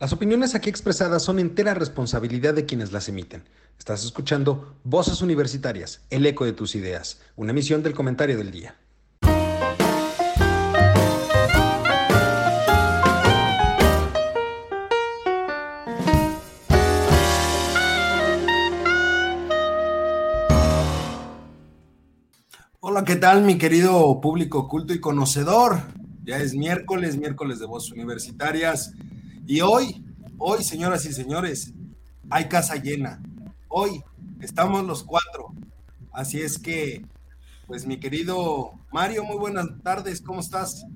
Las opiniones aquí expresadas son entera responsabilidad de quienes las emiten. Estás escuchando Voces Universitarias, el eco de tus ideas, una emisión del comentario del día. Hola, ¿qué tal mi querido público culto y conocedor? Ya es miércoles, miércoles de Voces Universitarias. Y hoy, hoy, señoras y señores, hay casa llena. Hoy estamos los cuatro. Así es que, pues mi querido Mario, muy buenas tardes, ¿cómo estás?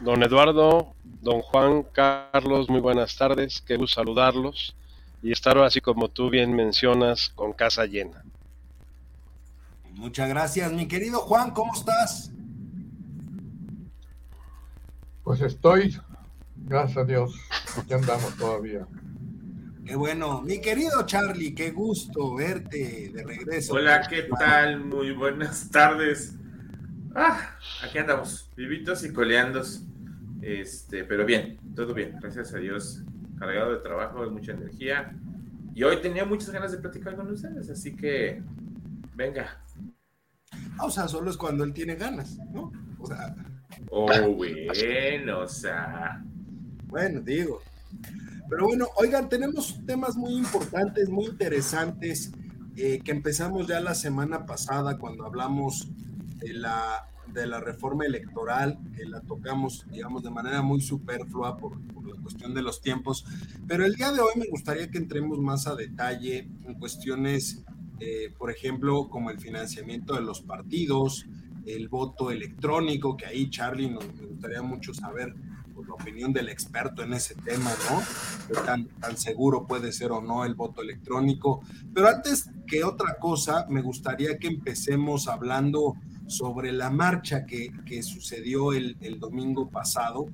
Don Eduardo, don Juan Carlos, muy buenas tardes, qué gusto saludarlos y estar así como tú bien mencionas, con casa llena. Muchas gracias, mi querido Juan, ¿cómo estás? Pues estoy Gracias a Dios, aquí andamos todavía. Qué bueno. Mi querido Charlie, qué gusto verte de regreso. Hola, ¿qué tal? Muy buenas tardes. Ah, aquí andamos, vivitos y coleandos. Este, pero bien, todo bien, gracias a Dios. Cargado de trabajo, de mucha energía. Y hoy tenía muchas ganas de platicar con ustedes, así que venga. Ah, o sea, solo es cuando él tiene ganas, ¿no? O sea. Oh, bueno, o sea. Bueno, digo. Pero bueno, oigan, tenemos temas muy importantes, muy interesantes, eh, que empezamos ya la semana pasada cuando hablamos de la, de la reforma electoral, que la tocamos, digamos, de manera muy superflua por, la cuestión de los tiempos. Pero el día de hoy me gustaría que entremos más a detalle en cuestiones, eh, por ejemplo, como el financiamiento de los partidos, el voto electrónico, que ahí Charlie nos, me gustaría mucho saber la opinión del experto en ese tema, ¿no? ¿Qué tan, tan seguro puede ser o no el voto electrónico. Pero antes que otra cosa, me gustaría que empecemos hablando sobre la marcha que, que sucedió el, el domingo pasado,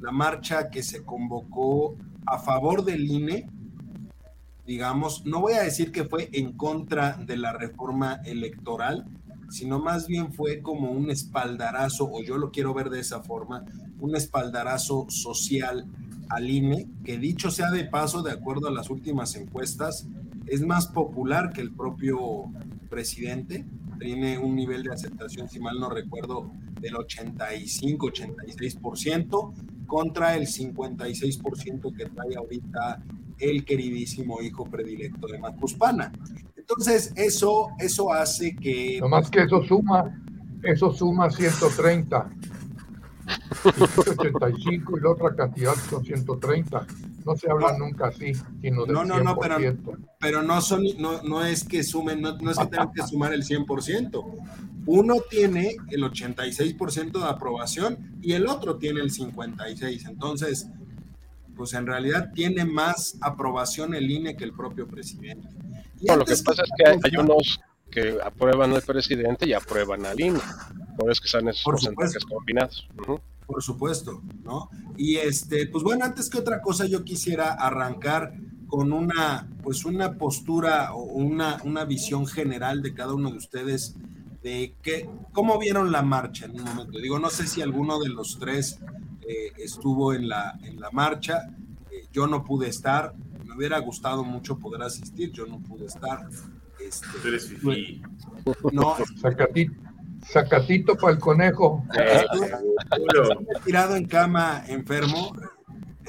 la marcha que se convocó a favor del INE, digamos, no voy a decir que fue en contra de la reforma electoral, sino más bien fue como un espaldarazo, o yo lo quiero ver de esa forma, un espaldarazo social al INE, que dicho sea de paso, de acuerdo a las últimas encuestas, es más popular que el propio presidente, tiene un nivel de aceptación, si mal no recuerdo, del 85-86%, contra el 56% que trae ahorita el queridísimo hijo predilecto de Macuspana. Entonces, eso, eso hace que... No más que eso suma, eso suma 130. 185 y la otra cantidad son 130. No se habla nunca así, sino del no, no, no, pero, pero no, son, no, no es que sumen, no, no es que tengan que sumar el 100%. Uno tiene el 86% de aprobación y el otro tiene el 56%. Entonces, pues en realidad tiene más aprobación el INE que el propio presidente. lo que pasa es que hay, unos que aprueban al presidente y aprueban al INE. Por eso que están esos porcentajes combinados. Por supuesto, ¿no? Y este, pues bueno, antes que otra cosa, yo quisiera arrancar con una, pues una postura o una, una visión general de cada uno de ustedes de que, cómo vieron la marcha en un momento. Digo, no sé si alguno de los tres eh, estuvo en la, en la marcha. Eh, yo no pude estar. Me hubiera gustado mucho poder asistir. Yo no pude estar. Este, eres fifí. No. Sacatito, para el conejo. Estuve tirado en cama enfermo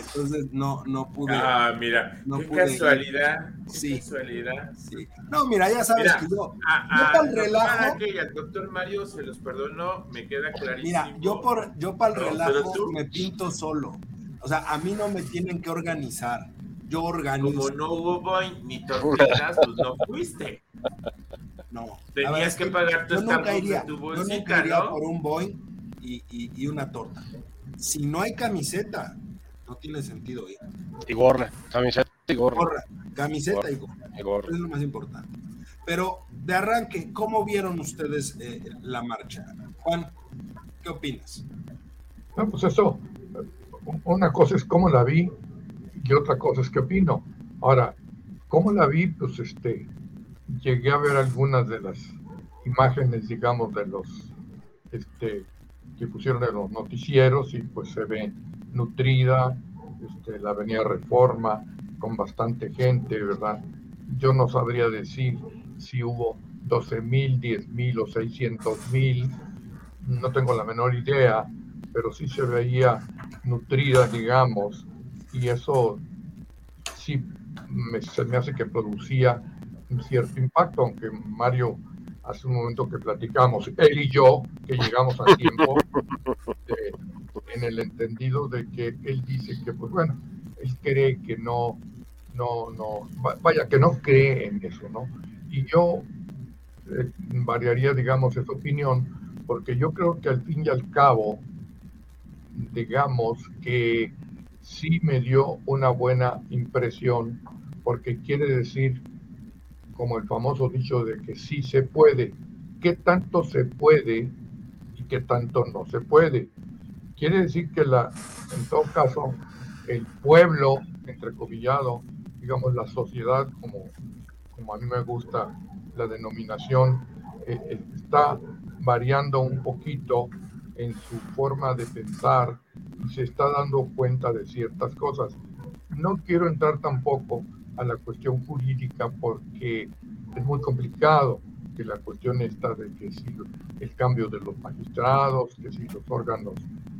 entonces no, no pude. Ah, mira, no qué casualidad. sí. casualidad. Sí. No, mira, ya sabes que yo, a, yo para el relajo. Que al doctor Mario se los perdonó, me queda clarísimo. Mira, yo, por, yo para el relajo me pinto solo. O sea, a mí no me tienen que organizar. Yo organizo. Como no hubo ni tortillas, pues no fuiste. No. Tenías que, pagar tu yo nunca iría, tu bolsita, Yo nunca iría por un boing y, y, y una torta. Si no hay camiseta, no tiene sentido ir. Y gorra, camiseta y gorra. camiseta y gorra. Es lo más importante. Pero de arranque, ¿cómo vieron ustedes eh, la marcha? Juan, ¿qué opinas? No, pues eso, una cosa es cómo la vi y otra cosa es qué opino. Ahora, ¿cómo la vi? Pues este, llegué a ver algunas de las imágenes, digamos, de los este, que pusieron en los noticieros y pues se ve nutrida, este, la Avenida Reforma, con bastante gente, ¿verdad? Yo no sabría decir si hubo 12 mil, 10 mil o 600 mil, no tengo la menor idea, pero sí se veía nutrida, digamos, y eso sí se me hace que producía un cierto impacto, aunque Mario hace un momento que platicamos, él y yo, que llegamos a tiempo, en el entendido de que él dice que, pues bueno, él cree que no, no, no, vaya, que no cree en eso, ¿no? Y yo eh, variaría, digamos, esa opinión, porque yo creo que al fin y al cabo, digamos que sí me dio una buena impresión, porque quiere decir, como el famoso dicho de que sí se puede, ¿qué tanto se puede y qué tanto no se puede? Quiere decir que la, en todo caso, el pueblo, entrecomillado, digamos la sociedad, como, a mí me gusta la denominación, eh, eh, está variando un poquito en su forma de pensar y se está dando cuenta de ciertas cosas. No quiero entrar tampoco a la cuestión jurídica porque es muy complicado que la cuestión está de que si el cambio de los magistrados, que si los órganos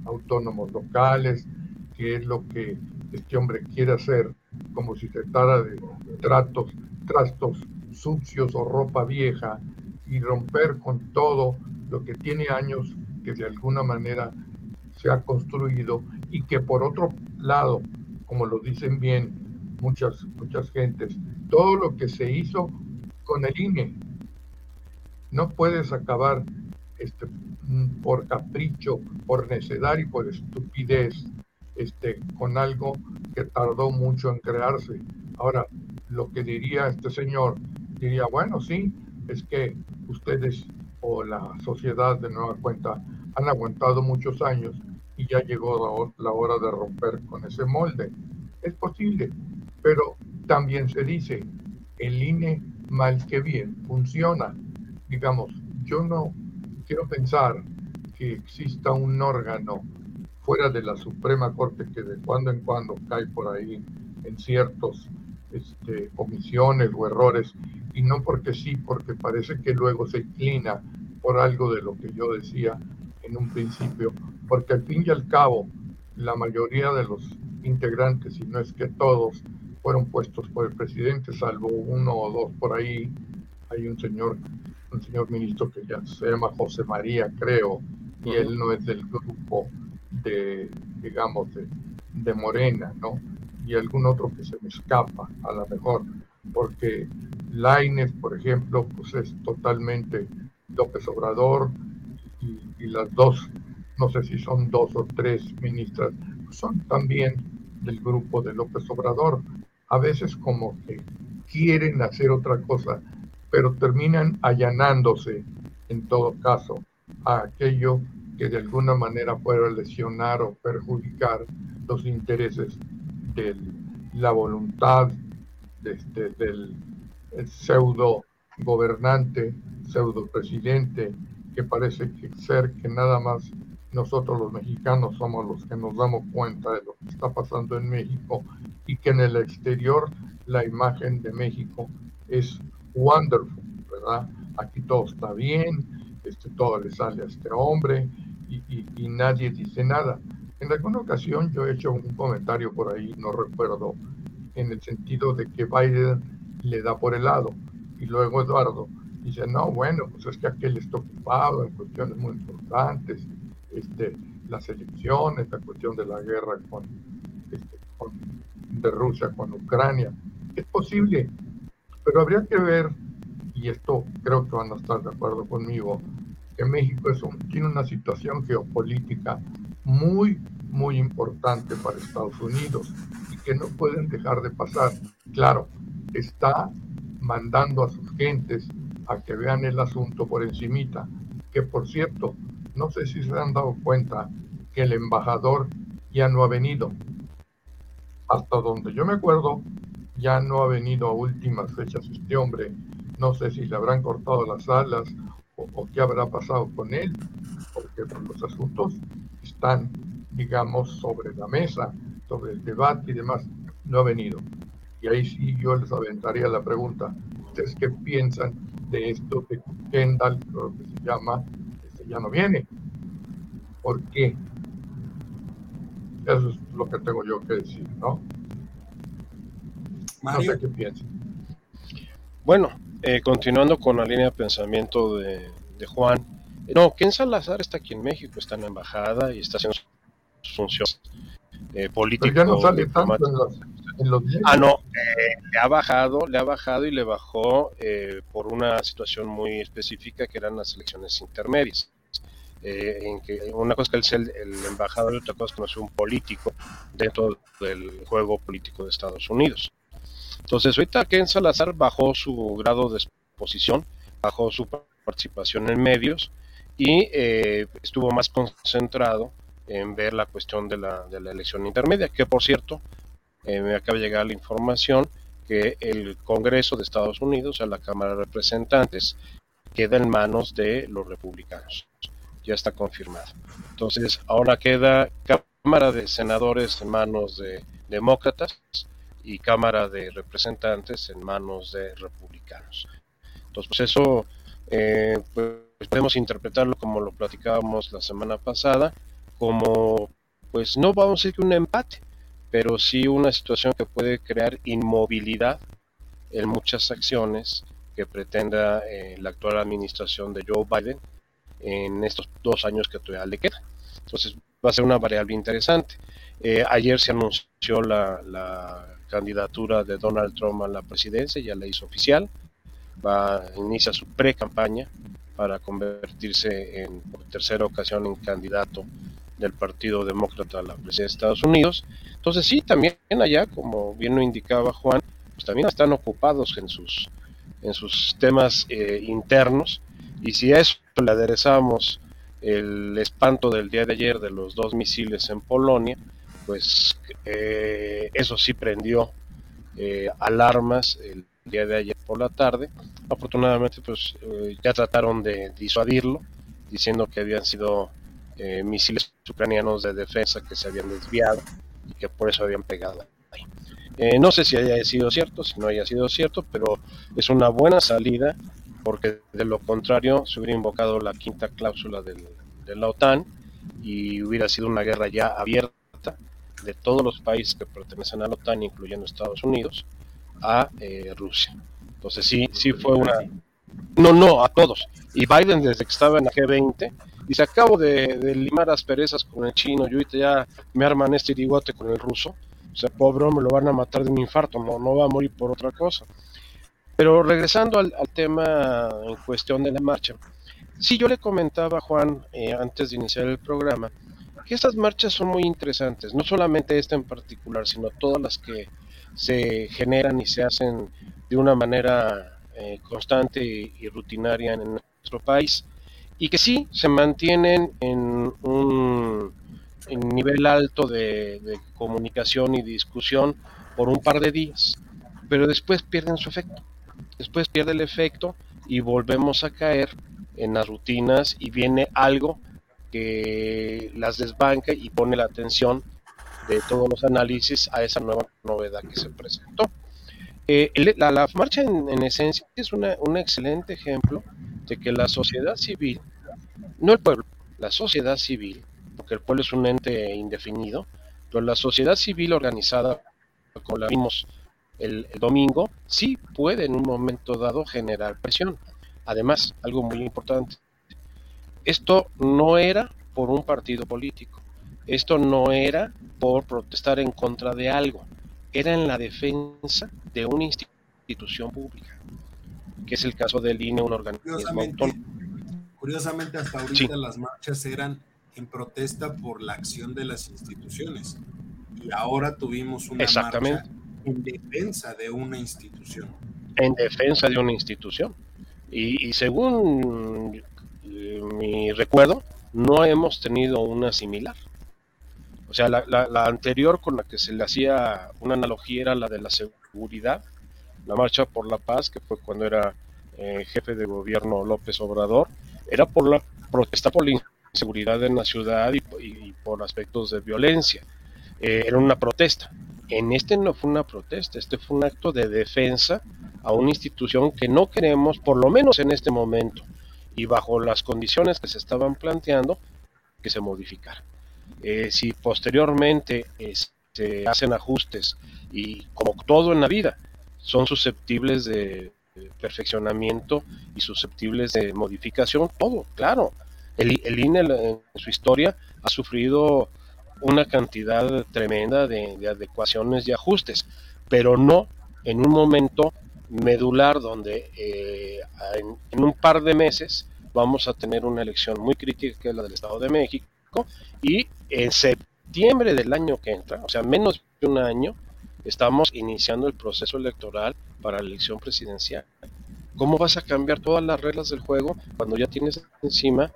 autónomos locales, que es lo que este hombre quiere hacer, como si se tratara de tratos, trastos sucios o ropa vieja, y romper con todo lo que tiene años que de alguna manera se ha construido y que por otro lado, como lo dicen bien muchas, muchas gentes, todo lo que se hizo con el INE, no puedes acabar este, por capricho, por necedad y por estupidez este, con algo que tardó mucho en crearse. Ahora, lo que diría este señor, diría, bueno, sí, es que ustedes o la sociedad de nueva cuenta han aguantado muchos años y ya llegó la hora de romper con ese molde. Es posible, pero también se dice, el INE mal que bien funciona. Digamos, yo no quiero pensar que exista un órgano fuera de la Suprema Corte que de cuando en cuando cae por ahí en ciertos este, omisiones o errores, y no porque sí, porque parece que luego se inclina por algo de lo que yo decía en un principio, porque al fin y al cabo la mayoría de los integrantes, y no es que todos, fueron puestos por el presidente, salvo uno o dos por ahí. Hay un señor, un señor ministro que ya se llama José María, creo, y él no es del grupo de, digamos, de, Morena, ¿no? Y algún otro que se me escapa, a lo mejor, porque Laines, por ejemplo, pues es totalmente López Obrador y, las dos, no sé si son dos o tres ministras, son también del grupo de López Obrador. A veces como que quieren hacer otra cosa, pero terminan allanándose, en todo caso, a aquello que de alguna manera pueda lesionar o perjudicar los intereses de la voluntad este, del pseudo gobernante, pseudo presidente, que parece ser que nada más nosotros los mexicanos somos los que nos damos cuenta de lo que está pasando en México y que en el exterior la imagen de México es wonderful, ¿verdad? Aquí todo está bien, este, todo le sale a este hombre, y, nadie dice nada. En alguna ocasión yo he hecho un comentario por ahí, no recuerdo, en el sentido de que Biden le da por el lado y luego Eduardo dice, no, bueno, pues es que aquel está ocupado en cuestiones muy importantes, este, las elecciones, la cuestión de la guerra con, este, con, de Rusia con Ucrania. Es posible, pero habría que ver, y esto creo que van a estar de acuerdo conmigo, México es tiene una situación geopolítica muy, muy importante para Estados Unidos y que no pueden dejar de pasar. Claro, está mandando a sus gentes a que vean el asunto por encimita, que por cierto, no sé si se han dado cuenta que el embajador ya no ha venido. Hasta donde yo me acuerdo, ya no ha venido a últimas fechas este hombre. No sé si le habrán cortado las alas o, qué habrá pasado con él, porque los asuntos están, digamos, sobre la mesa. sobre el debate y demás, no ha venido. Y ahí sí yo les aventaría la pregunta, ¿ustedes qué piensan de esto de Kendall, lo que se llama, este ya no viene? ¿Por qué? Eso es lo que tengo yo que decir, ¿no? No sé qué piensan. Bueno, eh, continuando con la línea de pensamiento de, Juan, no, Ken Salazar está aquí en México, está en la embajada y está haciendo sus funciones eh, políticas. Pero ya no sale tanto en los, Ah, no, eh, le ha bajado, le ha bajado y le bajó eh, por una situación muy específica que eran las elecciones intermedias. En que una cosa es que él el, el, embajador y otra cosa es que no es un político dentro del juego político de Estados Unidos. Entonces, ahorita Ken Salazar bajó su grado de exposición, bajó su participación en medios y eh, estuvo más concentrado en ver la cuestión de la, de la elección intermedia, que por cierto, eh, me acaba de llegar la información que el Congreso de Estados Unidos, sea, la Cámara de Representantes, queda en manos de los republicanos. Ya está confirmado. Entonces, ahora queda Cámara de Senadores en manos de demócratas y Cámara de Representantes en manos de republicanos. Entonces, pues eso eh, pues podemos interpretarlo como lo platicábamos la semana pasada, como, pues no vamos a decir que un empate, pero sí una situación que puede crear inmovilidad en muchas acciones que pretenda eh, la actual administración de Joe Biden en estos dos años que todavía le queda. Entonces va a ser una variable interesante. Eh, ayer se anunció la, la candidatura de Donald Trump a la presidencia, ya la hizo oficial, va inicia su pre-campaña para convertirse en por tercera ocasión en candidato del Partido Demócrata a la presidencia de Estados Unidos. Entonces sí, también allá, como bien lo indicaba Juan, pues también están ocupados en sus, en sus temas eh, internos y si a eso le aderezamos el espanto del día de ayer de los dos misiles en Polonia, pues eh, eso sí prendió eh, alarmas el día de ayer por la tarde. Afortunadamente, pues eh, ya trataron de disuadirlo, diciendo que habían sido misiles ucranianos de defensa que se habían desviado y que por eso habían pegado ahí. Eh, no sé si haya sido cierto, si no haya sido cierto, pero es una buena salida porque de lo contrario se hubiera invocado la quinta cláusula del, de la OTAN y hubiera sido una guerra ya abierta de todos los países que pertenecen a la OTAN, incluyendo Estados Unidos, a eh, Rusia. Entonces sí, sí fue una... No, no, a todos. Y Biden desde que estaba en la G20, dice, acabo de, de limar asperezas con el chino, yo ahorita ya me arman este irigote con el ruso. O sea, pobre hombre, lo van a matar de un infarto, no, no va a morir por otra cosa. Pero regresando al, al tema en cuestión de la marcha, sí yo le comentaba a Juan eh, antes de iniciar el programa, que estas marchas son muy interesantes, no solamente esta en particular, sino todas las que se generan y se hacen de una manera eh, constante y, rutinaria en nuestro país y que sí se mantienen en un nivel alto de, de, comunicación y discusión por un par de días, pero después pierden su efecto. Después pierde el efecto y volvemos a caer en las rutinas y viene algo que las desbanca y pone la atención de todos los análisis a esa nueva novedad que se presentó. Eh, la, la, marcha en, en esencia es una, un excelente ejemplo de que la sociedad civil, no el pueblo, la sociedad civil, porque el pueblo es un ente indefinido, pero la sociedad civil organizada, como la vimos el, el domingo, sí puede en un momento dado generar presión. Además, algo muy importante, esto no era por un partido político, esto no era por protestar en contra de algo, era en la defensa de una institución pública, que es el caso del INE, un organismo curiosamente, autónomo. Curiosamente, hasta ahorita sí. las marchas eran en protesta por la acción de las instituciones y ahora tuvimos una Exactamente. marcha en defensa de una institución. En defensa de una institución. Y, según eh, mi recuerdo, no hemos tenido una similar. O sea, la, anterior con la que se le hacía una analogía era la de la seguridad, la marcha por la paz, que fue cuando era eh, jefe de gobierno López Obrador, era por la protesta por la inseguridad en la ciudad y, y, y por aspectos de violencia. eh, era una protesta. En este no fue una protesta, este fue un acto de defensa a una institución que no queremos, por lo menos en este momento, y bajo las condiciones que se estaban planteando, que se modificara. Eh, si posteriormente se hacen ajustes y como todo en la vida, son susceptibles de perfeccionamiento y susceptibles de modificación, todo, claro. El, el INE en su historia ha sufrido una cantidad tremenda de, adecuaciones y ajustes, pero no en un momento medular donde eh, en, un par de meses vamos a tener una elección muy crítica que es la del Estado de México y en septiembre del año que entra, o sea, menos de un año, estamos iniciando el proceso electoral para la elección presidencial. ¿Cómo vas a cambiar todas las reglas del juego cuando ya tienes encima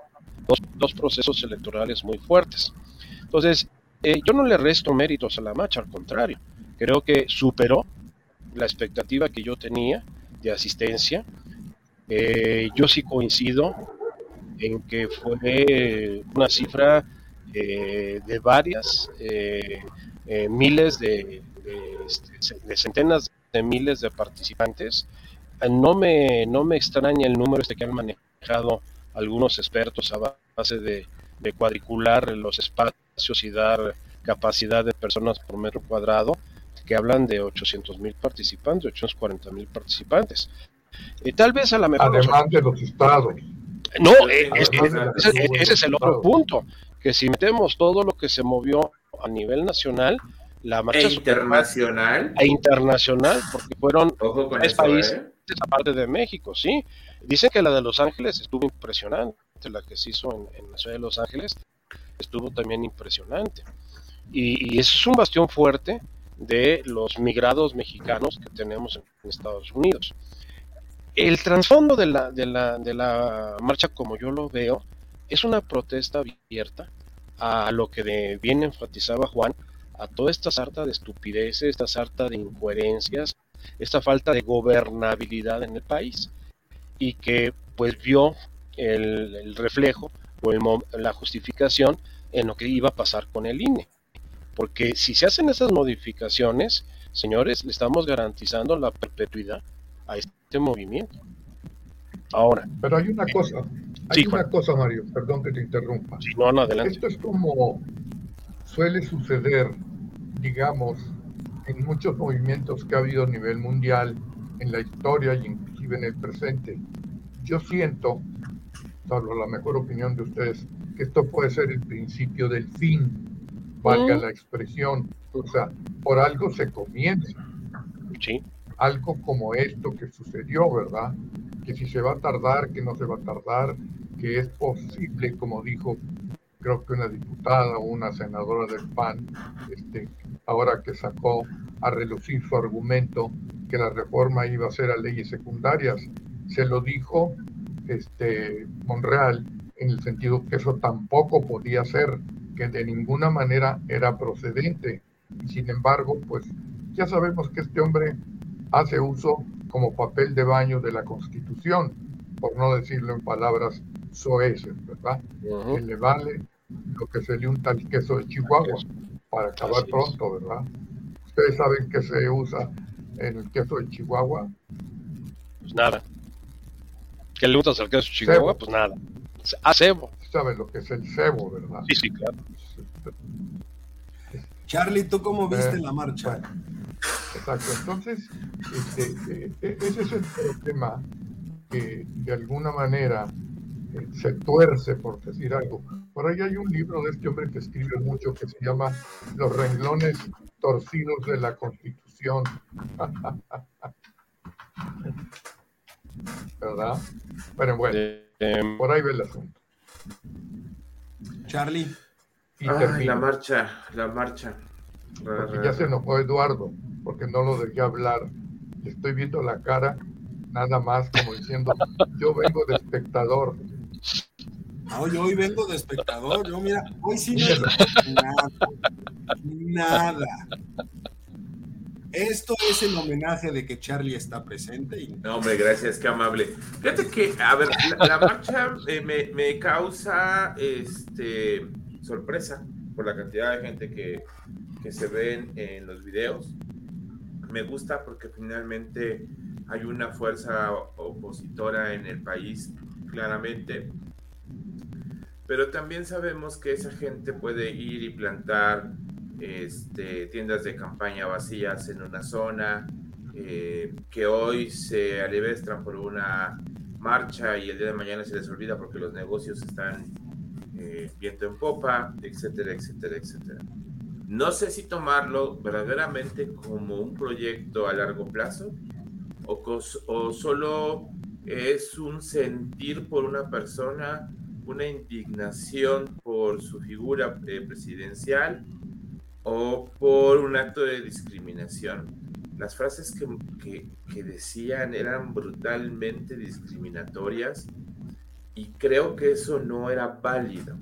dos, dos procesos electorales muy fuertes? Entonces, eh, yo no le resto méritos a la marcha, al contrario, creo que superó la expectativa que yo tenía de asistencia. Eh, yo sí coincido en que fue una cifra eh, de varias miles de, este, de, centenas de miles de participantes. No me, no me extraña el número este que han manejado algunos expertos a base de, de cuadricular los espacios y dar capacidad de personas por metro cuadrado, que hablan de 800 mil participantes, 840 mil participantes. y tal vez a la mejor... Además de los estados. No, eh, ese es el otro punto, que si metemos todo lo que se movió a nivel nacional, la marcha e internacional e internacional porque fueron tres países ¿eh? aparte de México sí dicen que la de Los Ángeles estuvo impresionante la que se hizo en, la ciudad de Los Ángeles estuvo también impresionante. Y, eso es un bastión fuerte de los migrados mexicanos que tenemos en, Estados Unidos. El trasfondo de la, de, la, de la marcha, como yo lo veo, es una protesta abierta a lo que bien enfatizaba Juan, a toda esta sarta de estupideces, esta sarta de incoherencias, esta falta de gobernabilidad en el país y que pues vio el, reflejo o la justificación en lo que iba a pasar con el INE. Porque si se hacen esas modificaciones, señores, le estamos garantizando la perpetuidad a este movimiento. Ahora. Pero hay una cosa, hay una cosa, Mario, perdón que te interrumpa. no, no, adelante. Esto es como suele suceder, digamos, en muchos movimientos que ha habido a nivel mundial, en la historia y inclusive en el presente. Yo siento salvo la mejor opinión de ustedes, que esto puede ser el principio del fin, valga la expresión. O sea, por algo se comienza. Sí. Algo como esto que sucedió, ¿verdad? Que si se va a tardar, que no se va a tardar, que es posible, como dijo creo que una diputada o una senadora del PAN, este, ahora que sacó a relucir su argumento que la reforma iba a ser a leyes secundarias, se lo dijo este, Monreal, en el sentido que eso tampoco podía ser, que de ninguna manera era procedente. Sin embargo, pues ya sabemos que este hombre hace uso como papel de baño de la Constitución, por no decirlo en palabras soeces, ¿verdad? Que le vale lo que se le unta el queso de Chihuahua para acabar pronto, ¿verdad? Ustedes saben que se usa en el queso de Chihuahua. Pues nada. ¿Qué le gusta acercar a su Chihuahua? Pues nada. A cebo. ¿Sabes lo que es el cebo, verdad? Sí, sí, claro. Charlie, ¿tú cómo viste eh, la marcha? exacto. Entonces, este, eh, ese es el problema que de alguna manera eh, se tuerce, por decir algo. Por ahí hay un libro de este hombre que escribe mucho que se llama Los renglones torcidos de la Constitución. ¿verdad? Pero bueno, em, por ahí ve el asunto. Charlie. Y la marcha, la marcha. Porque ya se enojó Eduardo, porque no lo dejé hablar. Estoy viendo la cara, nada más como diciendo, yo vengo de espectador. Ah, hoy vengo de espectador, yo mira, hoy sí nada, nada. Esto es el homenaje de que Charlie está presente. Y... No, hombre, gracias, qué amable. Fíjate que, a ver, la, marcha eh, me, causa este, sorpresa por la cantidad de gente que, que se ven en los videos. Me gusta porque finalmente hay una fuerza opositora en el país, claramente. Pero también sabemos que esa gente puede ir y plantar este, tiendas de campaña vacías en una zona, eh, que hoy se alivestran por una marcha y el día de mañana se les olvida porque los negocios están eh, viento en popa, etcétera, etcétera, etcétera. No sé si tomarlo verdaderamente como un proyecto a largo plazo o, o solo es un sentir por una persona, una indignación por su figura eh, presidencial o por un acto de discriminación. Las frases que, que, decían eran brutalmente discriminatorias y creo que eso no era válido.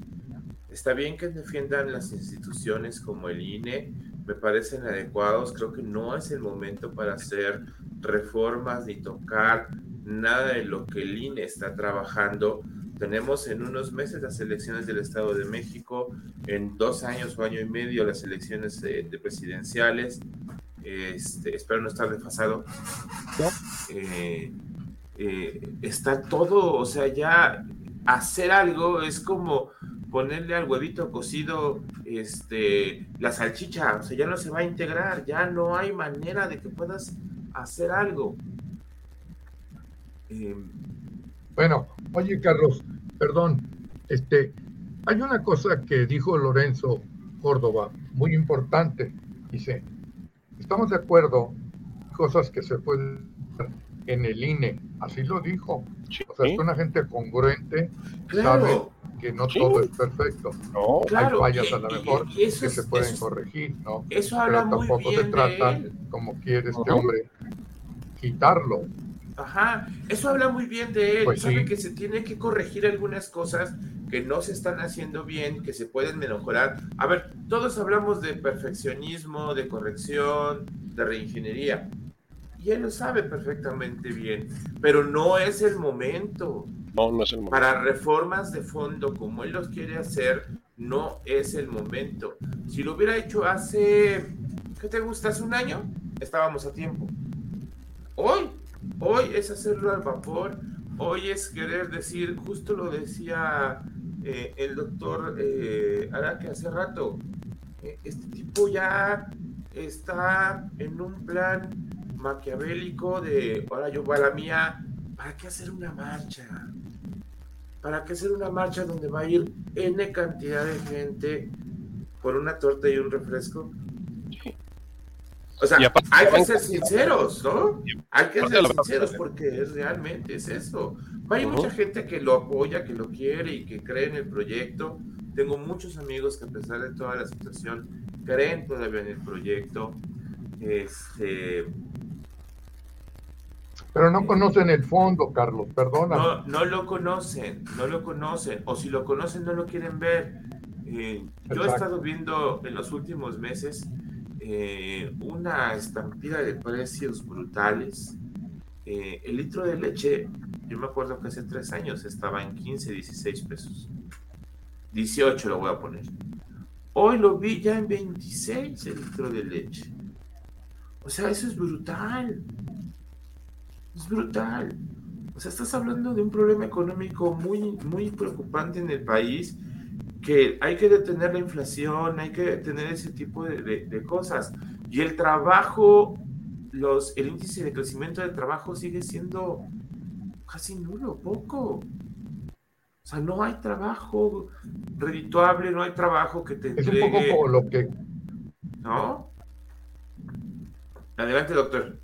Está bien que defiendan las instituciones como el INE, me parecen adecuados, creo que no es el momento para hacer reformas ni tocar nada de lo que el INE está trabajando, tenemos en unos meses las elecciones del Estado de México, en dos años o año y medio las elecciones de, presidenciales. Este, espero no estar desfasado. Eh, eh, está todo, o sea, ya hacer algo es como ponerle al huevito cocido este, la salchicha, o sea, ya no se va a integrar, ya no hay manera de que puedas hacer algo. Eh, bueno, oye Carlos, perdón, este, hay una cosa que dijo Lorenzo Córdoba, muy importante. Dice, estamos de acuerdo, cosas que se pueden en el INE, así lo dijo. O sea, es una gente congruente, sabe que no todo es perfecto. No, hay fallas a lo mejor que se pueden corregir, ¿no? Eso Pero tampoco se trata, como quiere este hombre, quitarlo. Ajá, eso habla muy bien de él. Pues Sabe que se tiene que corregir algunas cosas que no se están haciendo bien, que se pueden mejorar. A ver, todos hablamos de perfeccionismo, de corrección, de reingeniería. Y él lo sabe perfectamente bien, pero no es el momento. No, no es el momento. Para reformas de fondo, como él los quiere hacer, no es el momento. Si lo hubiera hecho hace, ¿qué te gusta? Hace un año, estábamos a tiempo. Hoy Hoy es hacerlo al vapor, hoy es querer decir, justo lo decía eh, el doctor eh, Araque hace rato, eh, este tipo ya está en un plan maquiavélico de, ahora yo voy a la mía, ¿para qué hacer una marcha? ¿Para qué hacer una marcha donde va a ir N cantidad de gente por una torta y un refresco? O sea, hay que ser sinceros, ¿no? Hay que ser sinceros porque realmente es eso. Hay mucha gente que lo apoya, que lo quiere y que cree en el proyecto. Tengo muchos amigos que a pesar de toda la situación creen todavía en el proyecto. Este, pero no conocen el fondo, Carlos, perdona. No, no lo conocen, no lo conocen, o si lo conocen no lo quieren ver. Eh, yo he estado viendo en los últimos meses eh, una estampida de precios brutales. Eh, el litro de leche, yo me acuerdo que hace tres años estaba en 15, 16 pesos. 18 lo voy a poner. Hoy lo vi ya en 26 el litro de leche. O sea, eso es brutal. Es brutal. O sea, estás hablando de un problema económico muy, muy preocupante en el país que hay que detener la inflación, hay que detener ese tipo de, cosas. Y el trabajo, los, el índice de crecimiento del trabajo sigue siendo casi nulo, poco. O sea, no hay trabajo redituable, no hay trabajo que te entregue. Es un poco como lo que. ¿No? Adelante, doctor.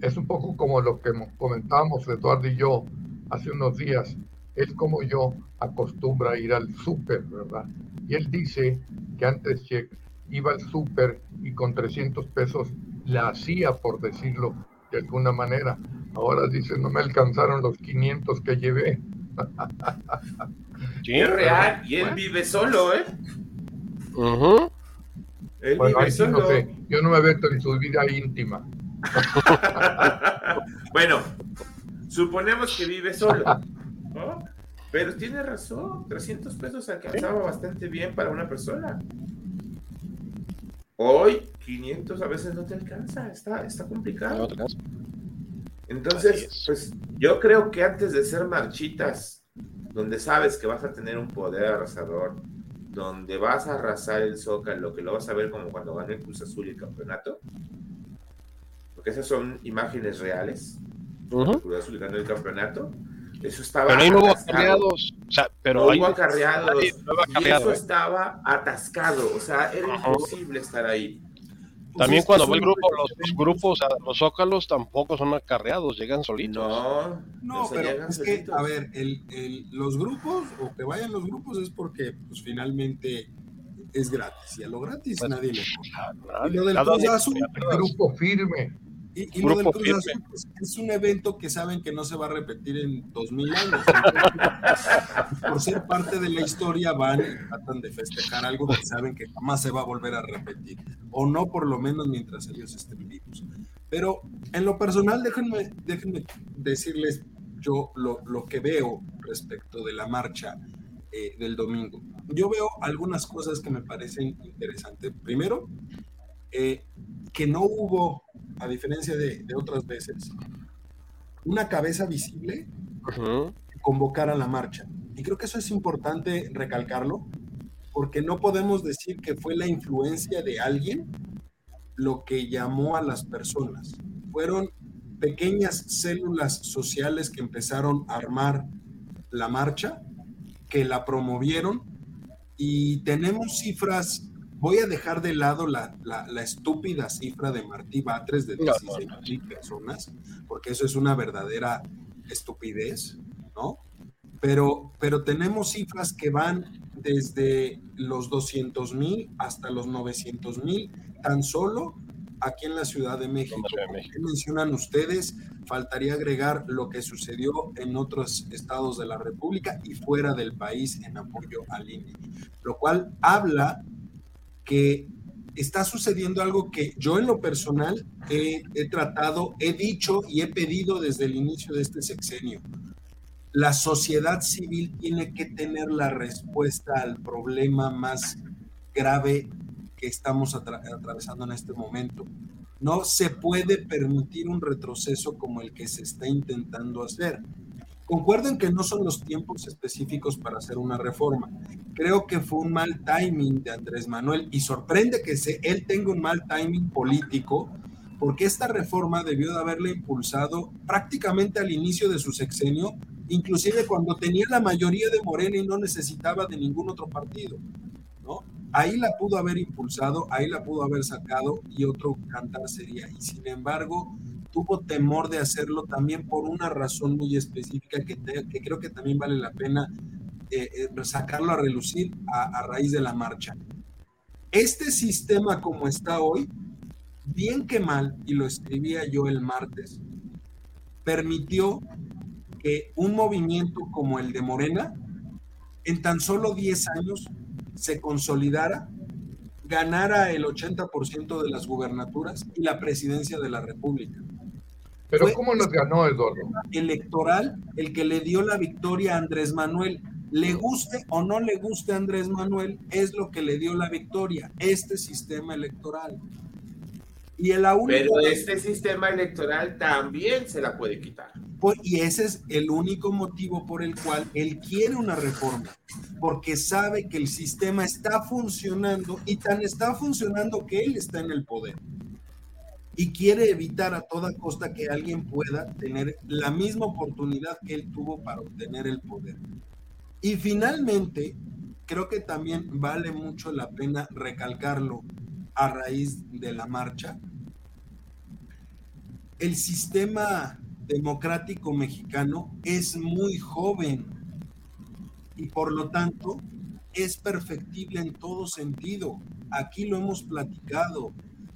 Es un poco como lo que comentábamos Eduardo y yo hace unos días él como yo acostumbra a ir al súper, ¿verdad? Y él dice que antes iba al súper y con 300 pesos la hacía, por decirlo de alguna manera. Ahora dice, no me alcanzaron los 500 que llevé. Sí, es real, y él vive solo, ¿eh? Él vive solo. No sé. Yo no me meto en su vida íntima. bueno, suponemos que vive solo. Pero tiene razón, 300 pesos alcanzaba bastante bien para una persona. Hoy 500 a veces no te alcanza, está, está complicado. Entonces, pues yo creo que antes de ser marchitas, donde sabes que vas a tener un poder arrasador, donde vas a arrasar el Zócalo, que lo vas a ver como cuando gane el Cruz Azul y el campeonato, porque esas son imágenes reales, uh Cruz Azul ganó el campeonato, eso estaba pero ahí no hubo acarreados. O sea, pero no hubo acarreados. y eso ¿eh? estaba atascado. O sea, era imposible estar ahí. También cuando va el grupo, los, grupos, los zócalos tampoco son acarreados, llegan solitos. No, no, pero es que, a ver, el, el, los grupos, o que vayan los grupos, es porque pues finalmente es gratis. Y a lo gratis pues, nadie le gusta. Y lo del grupo firme. Y, lo del Cruz Azul pues, es un evento que saben que no se va a repetir en 2000 años. por ser parte de la historia, van y tratan de festejar algo que saben que jamás se va a volver a repetir. O no, por lo menos mientras ellos estén vivos. Pero en lo personal, déjenme, déjenme decirles yo lo, lo que veo respecto de la marcha eh, del domingo. Yo veo algunas cosas que me parecen interesantes. Primero, eh, que no hubo, a diferencia de, otras veces, una cabeza visible que convocara la marcha. Y creo que eso es importante recalcarlo, porque no podemos decir que fue la influencia de alguien lo que llamó a las personas. Fueron pequeñas células sociales que empezaron a armar la marcha, que la promovieron y tenemos cifras voy a dejar de lado la, estúpida cifra de Martí Batres de 16 mil personas, porque eso es una verdadera estupidez, ¿no? Pero, pero tenemos cifras que van desde los 200 mil hasta los 900 mil, tan solo aquí en la Ciudad de México. ¿Qué mencionan ustedes? Faltaría agregar lo que sucedió en otros estados de la República y fuera del país en apoyo al INE, lo cual habla que está sucediendo algo que yo en lo personal he, tratado, he dicho y he pedido desde el inicio de este sexenio. La sociedad civil tiene que tener la respuesta al problema más grave que estamos atravesando en este momento. No se puede permitir un retroceso como el que se está intentando hacer. Concuerden que no son los tiempos específicos para hacer una reforma. Creo que fue un mal timing de Andrés Manuel y sorprende que se, él tenga un mal timing político porque esta reforma debió de haberle impulsado prácticamente al inicio de su sexenio, inclusive cuando tenía la mayoría de Morena y no necesitaba de ningún otro partido, ¿no? Ahí la pudo haber impulsado, ahí la pudo haber sacado y otro cantar sería. Y sin embargo, tuvo temor de hacerlo también por una razón muy específica que, creo que también vale la pena eh, eh, sacarlo a relucir a, raíz de la marcha. Este sistema como está hoy, bien que mal, y lo escribía yo el martes, permitió que un movimiento como el de Morena, en tan solo 10 años, se consolidara, ganara el 80% de las gubernaturas y la presidencia de la República. Pero ¿cómo nos ganó Eduardo? Electoral, el que le dio la victoria a Andrés Manuel. Le guste o no le guste a Andrés Manuel, es lo que le dio la victoria, este sistema electoral. Y el Pero este sistema electoral también se la puede quitar. Pues, y ese es el único motivo por el cual él quiere una reforma, porque sabe que el sistema está funcionando y tan está funcionando que él está en el poder y quiere evitar a toda costa que alguien pueda tener la misma oportunidad que él tuvo para obtener el poder. Y finalmente, creo que también vale mucho la pena recalcarlo a raíz de la marcha. El sistema democrático mexicano es muy joven y por lo tanto es perfectible en todo sentido. Aquí lo hemos platicado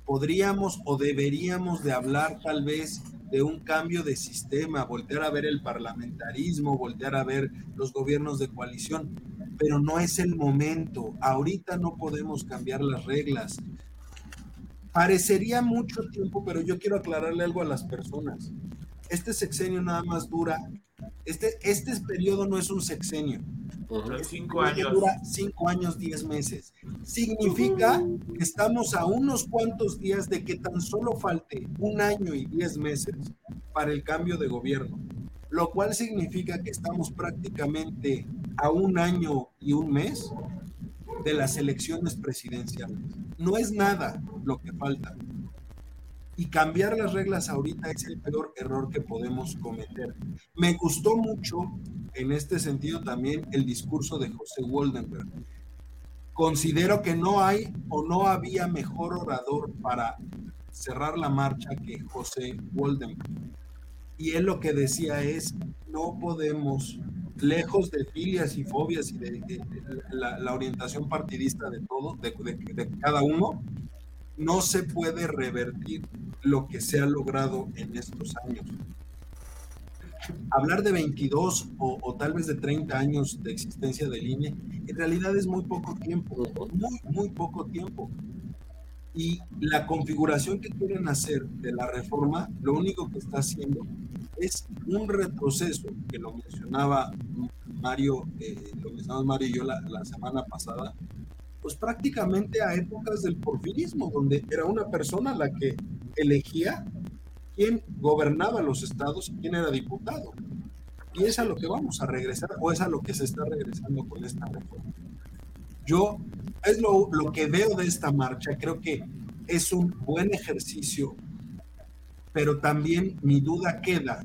podríamos o deberíamos de hablar tal vez de un cambio de sistema, voltear a ver el parlamentarismo, voltear a ver los gobiernos de coalición, pero no es el momento. Ahorita no podemos cambiar las reglas. Parecería mucho tiempo, pero yo quiero aclararle algo a las personas. Este sexenio nada más dura, este, este periodo no es un sexenio, Son cinco años. Dura cinco años, diez meses. Significa que estamos a unos cuantos días de que tan solo falte un año y diez meses para el cambio de gobierno, lo cual significa que estamos prácticamente a un año y un mes de las elecciones presidenciales. No es nada lo que falta. Y cambiar las reglas ahorita es el peor error que podemos cometer. Me gustó mucho en este sentido también el discurso de José Woldenberg. Considero que no hay o no había mejor orador para cerrar la marcha que José Woldenberg. Y él lo que decía es, no podemos, lejos de filias y fobias y de, la, orientación partidista de todo, de cada uno, no se puede revertir lo que se ha logrado en estos años. Hablar de 22 o, tal vez de 30 años de existencia del INE, en realidad es muy poco tiempo, muy, muy poco tiempo. Y la configuración que quieren hacer de la reforma, lo único que está haciendo es un retroceso, que lo mencionaba Mario, eh, lo mencionaba Mario y yo la, la semana pasada, pues prácticamente a épocas del porfirismo, donde era una persona la que elegía quién gobernaba los estados y quién era diputado. Y es a lo que vamos a regresar, o es a lo que se está regresando con esta reforma. Yo, es lo, lo que veo de esta marcha, creo que es un buen ejercicio, pero también mi duda queda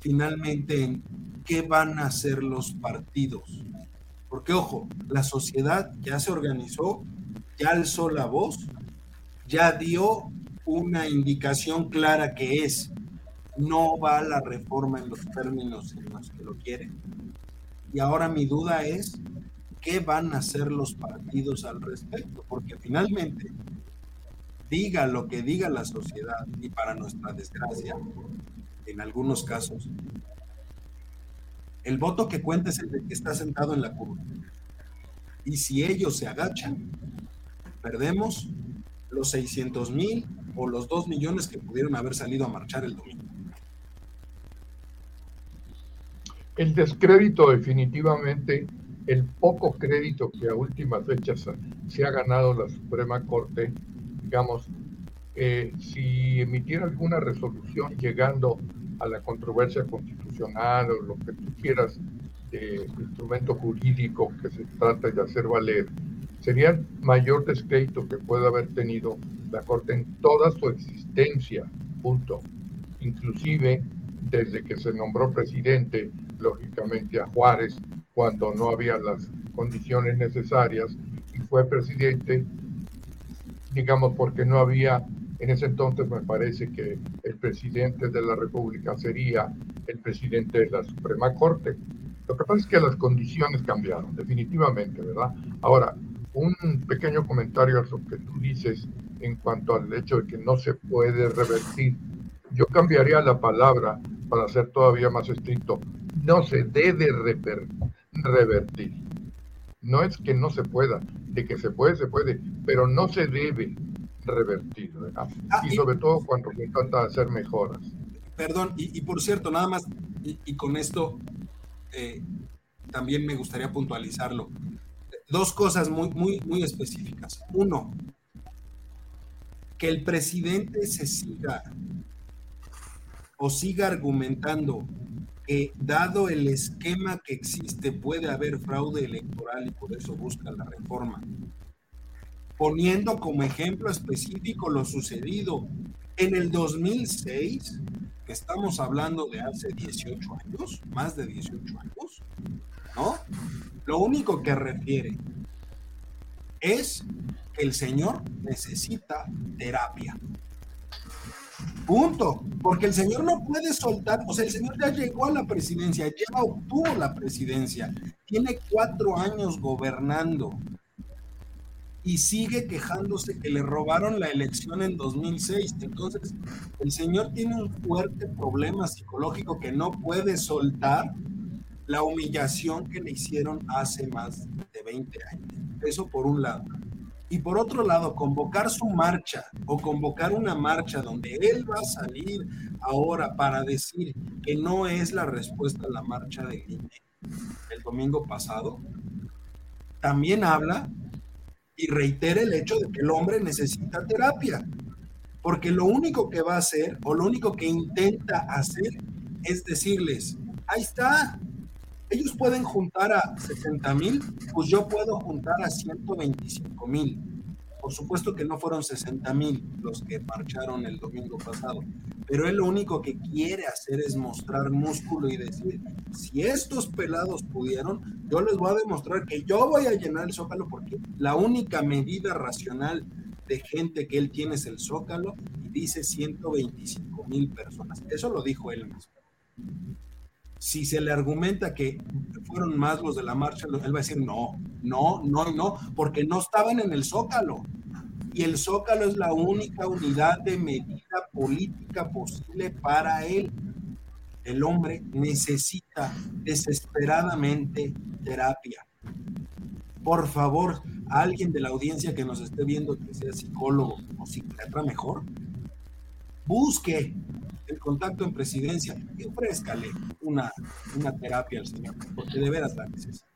finalmente en qué van a hacer los partidos porque ojo, la sociedad ya se organizó, ya alzó la voz, ya dio una indicación clara que es, no va la reforma en los términos en los que lo quieren. Y ahora mi duda es, ¿qué van a hacer los partidos al respecto? Porque finalmente, diga lo que diga la sociedad, y para nuestra desgracia, en algunos casos, el voto que cuenta es el que está sentado en la curva. Y si ellos se agachan, perdemos los 600 mil o los 2 millones que pudieron haber salido a marchar el domingo. El descrédito definitivamente, el poco crédito que a últimas fechas se ha ganado la Suprema Corte, digamos, eh, si emitiera alguna resolución llegando a la controversia constitucional o lo que tú quieras de instrumento jurídico que se trata de hacer valer, sería el mayor descrédito que puede haber tenido la Corte en toda su existencia, punto. Inclusive desde que se nombró presidente, lógicamente a Juárez, cuando no había las condiciones necesarias, y fue presidente, digamos, porque no había en ese entonces me parece que el presidente de la República sería el presidente de la Suprema Corte. Lo que pasa es que las condiciones cambiaron, definitivamente, ¿verdad? Ahora, un pequeño comentario a lo que tú dices en cuanto al hecho de que no se puede revertir. Yo cambiaría la palabra para ser todavía más estricto. No se debe revertir. No es que no se pueda, de que se puede, se puede, pero no se debe revertir, ah, y, sobre todo cuando se trata de hacer mejoras. Perdón, y, por cierto, nada más, y, con esto eh, también me gustaría puntualizarlo. Dos cosas muy, muy, muy específicas. Uno, que el presidente se siga o siga argumentando que dado el esquema que existe puede haber fraude electoral y por eso busca la reforma poniendo como ejemplo específico lo sucedido en el 2006, que estamos hablando de hace 18 años, más de 18 años, ¿no? Lo único que refiere es que el señor necesita terapia. Punto. Porque el señor no puede soltar, o sea, el señor ya llegó a la presidencia, ya obtuvo la presidencia, tiene cuatro años gobernando y sigue quejándose que le robaron la elección en 2006. Entonces, el señor tiene un fuerte problema psicológico que no puede soltar la humillación que le hicieron hace más de 20 años. Eso por un lado. Y por otro lado, convocar su marcha o convocar una marcha donde él va a salir ahora para decir que no es la respuesta a la marcha de INE el domingo pasado, también habla y reitera el hecho de que el hombre necesita terapia, porque lo único que va a hacer o lo único que intenta hacer es decirles, ahí está, ellos pueden juntar a 60 mil, pues yo puedo juntar a 125 mil. Por supuesto que no fueron 60 mil los que marcharon el domingo pasado, pero él lo único que quiere hacer es mostrar músculo y decir, si estos pelados pudieron, yo les voy a demostrar que yo voy a llenar el zócalo porque la única medida racional de gente que él tiene es el zócalo y dice 125 mil personas. Eso lo dijo él mismo. Si se le argumenta que fueron más los de la marcha, él va a decir no, no, no, no, porque no estaban en el zócalo y el Zócalo es la única unidad de medida política posible para él. El hombre necesita desesperadamente terapia. Por favor, alguien de la audiencia que nos esté viendo que sea psicólogo o psiquiatra mejor, busque el contacto en presidencia y ofrézcale una, una terapia al señor, porque de veras la necesita.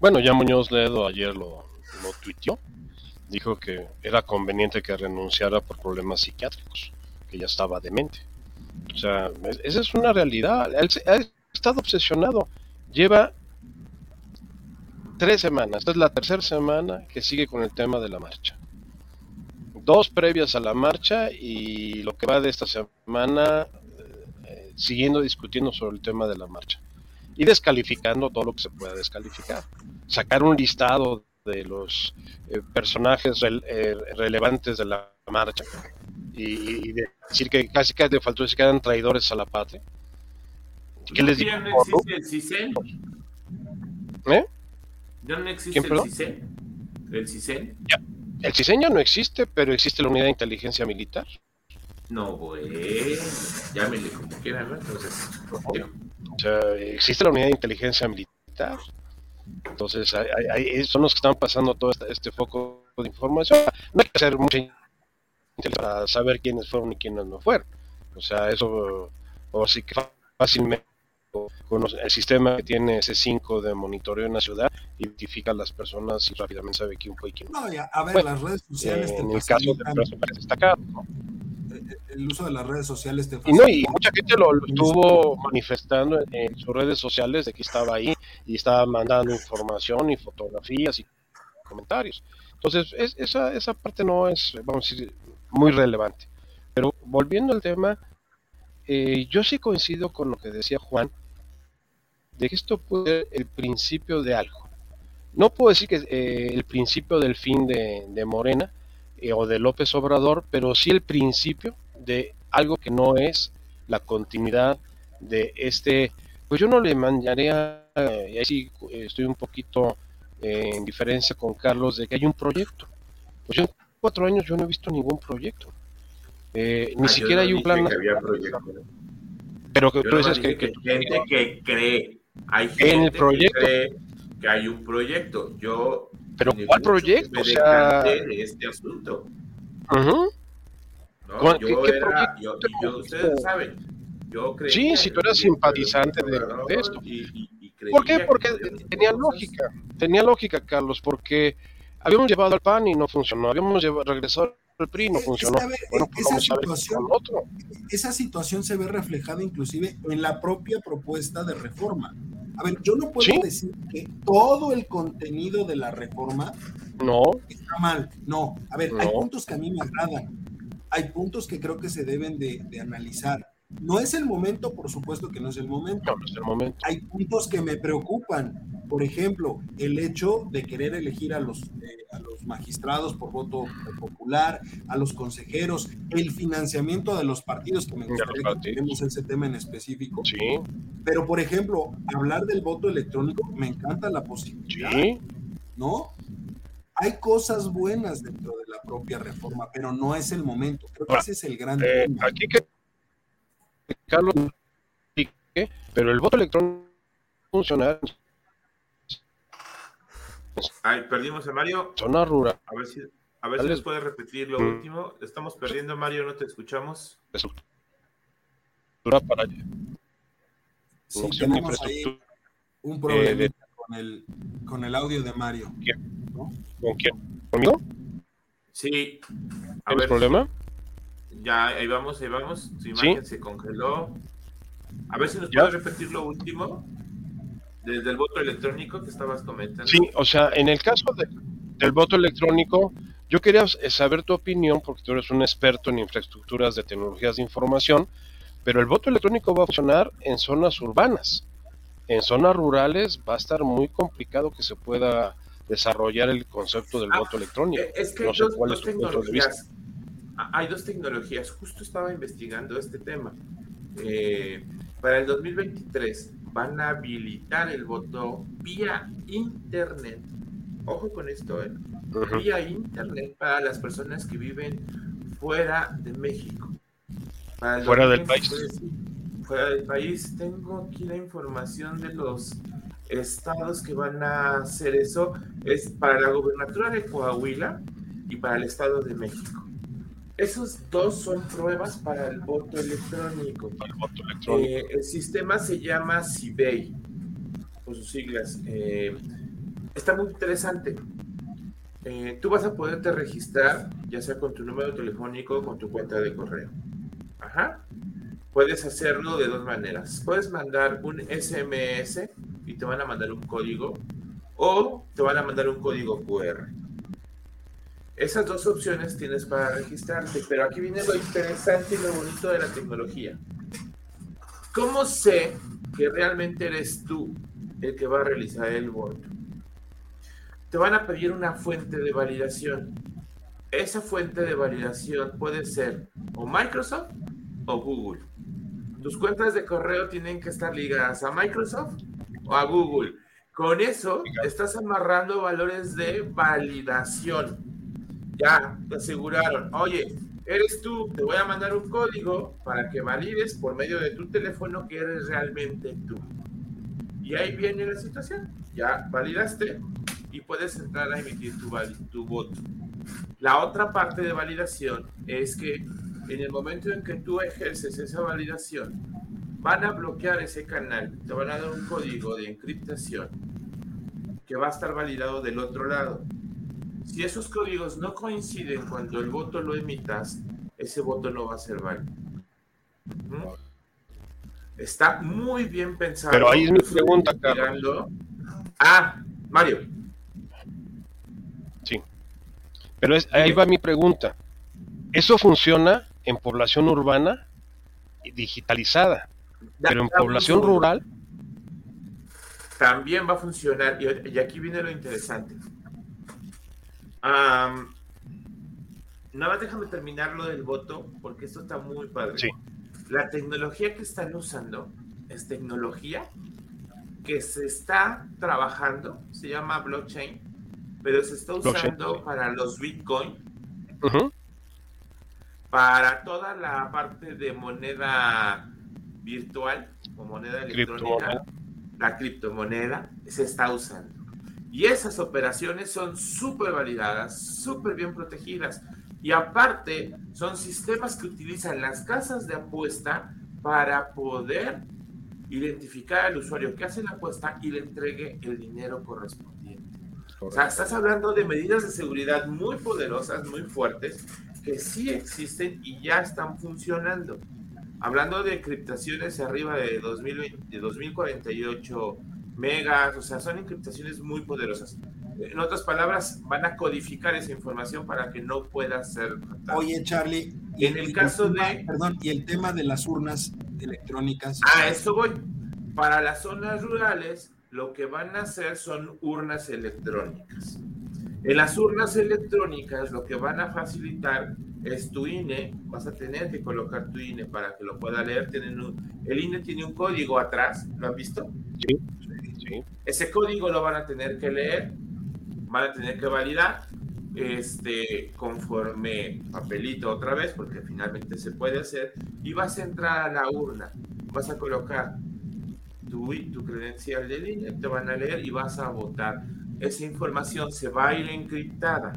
Bueno, ya Muñoz Ledo ayer lo, lo tuiteó, dijo que era conveniente que renunciara por problemas psiquiátricos, que ya estaba demente. O sea, esa es una realidad. Él ha estado obsesionado. Lleva tres semanas. Esta es la tercera semana que sigue con el tema de la marcha. Dos previas a la marcha y lo que va de esta semana eh, siguiendo discutiendo sobre el tema de la marcha y descalificando todo lo que se pueda descalificar. Sacar un listado de los eh, personajes eh, relevantes de la marcha y, decir que casi que le faltó decir que eran traidores a la patria. ¿Qué les digo? no existe el CISEN? ¿Eh? ¿Ya no existe el CISEN? ¿El CISEN? Ya. El CISEN ya no existe, pero existe la unidad de inteligencia militar. No, güey. Llámenle como quieran, ¿no? Entonces, o sea, existe la unidad de inteligencia militar. Entonces, son los que están pasando todo este, este, foco de información. No hay que hacer mucha para saber quiénes fueron y quiénes no fueron. O sea, eso, o sí que fácilmente con el sistema que tiene ese 5 de monitoreo en la ciudad identifica a las personas y rápidamente sabe quién fue y quién no. a ver, las redes sociales. en el caso de destacar, ¿no? el uso de las redes sociales te y, no, y mucha gente lo, estuvo manifestando en, sus redes sociales de que estaba ahí y estaba mandando información y fotografías y comentarios. Entonces, esa, esa parte no es, vamos a decir, muy relevante. Pero volviendo al tema, eh, yo sí coincido con lo que decía Juan, de que esto puede ser el principio de algo. No puedo decir que eh, el principio del fin de, de Morena eh, o de López Obrador, pero sí el principio de algo que no es la continuidad de este, pues yo no le mandaría, y ahí sí estoy un poquito eh, en diferencia con Carlos, de que hay un proyecto. Pues yo en cuatro años yo no he visto ningún proyecto. Eh, ni ah, siquiera hay un plan. Pero que tú dices que, que, gente que cree, hay gente en el proyecto. que cree que hay un proyecto. Yo pero ¿cuál proyecto? O sea... de este asunto. Uh ¿Qué, yo ¿qué era, yo, yo, ustedes saben, yo creía Sí, si tú eras simpatizante de, de, esto. Y, y, ¿Por qué? Porque tenía lógica, tenía lógica, Carlos, porque habíamos llevado al PAN y no funcionó, habíamos llevado, regresado al PRI no funcionó. bueno, pues esa, situación, otro. esa situación se ve reflejada inclusive en la propia propuesta de reforma. A ver, yo no puedo decir que todo el contenido de la reforma no. está mal. No, a ver, hay puntos que a mí me agradan, hay puntos que creo que se deben de, analizar. No es el momento, por supuesto que no es el momento. No, es el momento. Hay puntos que me preocupan. Por ejemplo, el hecho de querer elegir a los, eh, a los magistrados por voto popular, a los consejeros, el financiamiento de los partidos, que me gustaría que tenemos ese tema en específico. Sí. Pero, por ejemplo, hablar del voto electrónico, me encanta la posibilidad. Sí. ¿No? Hay cosas buenas dentro de la propia reforma, pero no es el momento. Creo que ese es el gran eh, tema. Aquí que Carlos, pero el voto electrónico funciona. Ay, perdimos a Mario. Zona rural. A ver si, a ver si nos puede repetir lo mm. último. Estamos perdiendo, Mario, no te escuchamos. Para Sí, tenemos ahí un problema eh, con, el, con el audio de Mario. ¿Con quién? ¿Conmigo? Sí. ¿Tienes problema? Ya, ahí vamos, ahí vamos. Su imagen se congeló. A ver si nos puedes repetir lo último. Desde el voto electrónico que estabas comentando. Sí, o sea, en el caso del voto electrónico, yo quería saber tu opinión, porque tú eres un experto en infraestructuras de tecnologías de información, pero el voto electrónico va a funcionar en zonas urbanas. En zonas rurales va a estar muy complicado que se pueda desarrollar el concepto del ah, voto electrónico. Eh, es que no sé cuál es tu punto de vista. Ah, hay dos tecnologías. Justo estaba investigando este tema. Eh, para el 2023 van a habilitar el voto vía internet. Ojo con esto, ¿eh? Vía internet para las personas que viven fuera de México. fuera del país. fuera del país. Tengo aquí la información de los estados que van a hacer eso. Es para la gobernatura de Coahuila y para el estado de México. Esos dos son pruebas para el voto electrónico. el, eh, el sistema se llama CIBEI, por sus siglas. Eh, está muy interesante. Eh, tú vas a poderte registrar, ya sea con tu número telefónico o con tu cuenta de correo. Ajá. Puedes hacerlo de dos maneras. Puedes mandar un SMS y te van a mandar un código o te van a mandar un código QR. Esas dos opciones tienes para registrarte, pero aquí viene lo interesante y lo bonito de la tecnología. ¿Cómo sé que realmente eres tú el que va a realizar el voto? Te van a pedir una fuente de validación. Esa fuente de validación puede ser o Microsoft o Google. Tus cuentas de correo tienen que estar ligadas a Microsoft o a Google. Con eso estás amarrando valores de validación ya te aseguraron, oye, eres tú, te voy a mandar un código para que valides por medio de tu teléfono que eres realmente tú. Y ahí viene la situación, ya validaste y puedes entrar a emitir tu, tu voto. La otra parte de validación es que en el momento en que tú ejerces esa validación, van a bloquear ese canal, te van a dar un código de encriptación que va a estar validado del otro lado. Si esos códigos no coinciden cuando el voto lo emitas, ese voto no va a ser válido. ¿Mm? Está muy bien pensado. Pero ahí es mi pregunta, Carlos. Ah, Mario. Sí. Pero ahí va mi pregunta. ¿Eso funciona en población urbana y digitalizada? pero en población rural. También va a funcionar. y aquí viene lo interesante nada más déjame terminar lo del voto, porque esto está muy padre. La tecnología que están usando es tecnología que se está trabajando, se llama blockchain, pero se está usando para los Bitcoin, para toda la parte de moneda virtual o moneda electrónica, la criptomoneda, se está usando. Y esas operaciones son súper validadas, súper bien protegidas. Y aparte, son sistemas que utilizan las casas de apuesta para poder identificar al usuario que hace la apuesta y le entregue el dinero correspondiente. O sea, estás hablando de medidas de seguridad muy poderosas, muy fuertes, que sí existen y ya están funcionando. Hablando de encriptaciones arriba de, 2020, de 2048 megas, o sea, son encriptaciones muy poderosas. En otras palabras, van a codificar esa información para que no pueda ser. Oye, Charlie, y en el caso de. Perdón, y el tema de las urnas electrónicas. Ah, eso voy. Para las zonas rurales, lo que van a hacer son urnas electrónicas. En las urnas electrónicas, lo que van a facilitar es tu INE. Vas a tener que colocar tu INE para que lo pueda leer. Tienen el INE tiene un código atrás, ¿lo has visto? Sí. Ese código lo van a tener que leer, van a tener que validar este, conforme papelito otra vez, porque finalmente se puede hacer, y vas a entrar a la urna, vas a colocar tu, tu credencial de línea, te van a leer y vas a votar. Esa información se va a ir encriptada.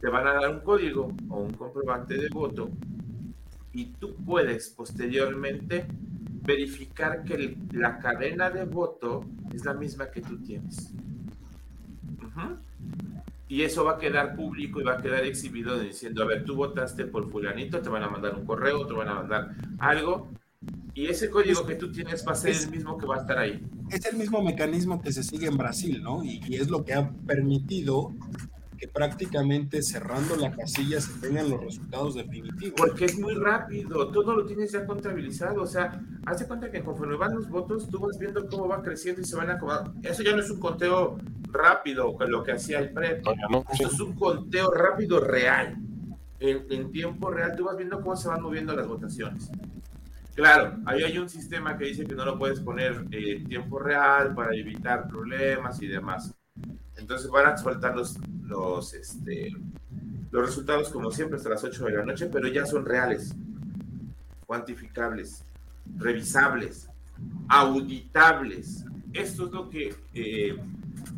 Te van a dar un código o un comprobante de voto y tú puedes posteriormente verificar que la cadena de voto es la misma que tú tienes. Y eso va a quedar público y va a quedar exhibido diciendo, a ver, tú votaste por fulanito, te van a mandar un correo, te van a mandar algo, y ese código que tú tienes va a ser el mismo que va a estar ahí. Es el mismo mecanismo que se sigue en Brasil, ¿no? Y, y es lo que ha permitido que prácticamente cerrando la casilla se tengan los resultados definitivos. Porque es muy rápido, todo lo tienes ya contabilizado, o sea, hace cuenta que conforme van los votos, tú vas viendo cómo va creciendo y se van acomodando. Eso ya no es un conteo rápido, lo que hacía el PREP, eso es un conteo rápido real. En, en, tiempo real, tú vas viendo cómo se van moviendo las votaciones. Claro, ahí hay un sistema que dice que no lo puedes poner en tiempo real para evitar problemas y demás. Entonces van a soltar los, los, este, los resultados como siempre hasta las 8 de la noche, pero ya son reales, cuantificables, revisables, auditables. Esto es lo que eh,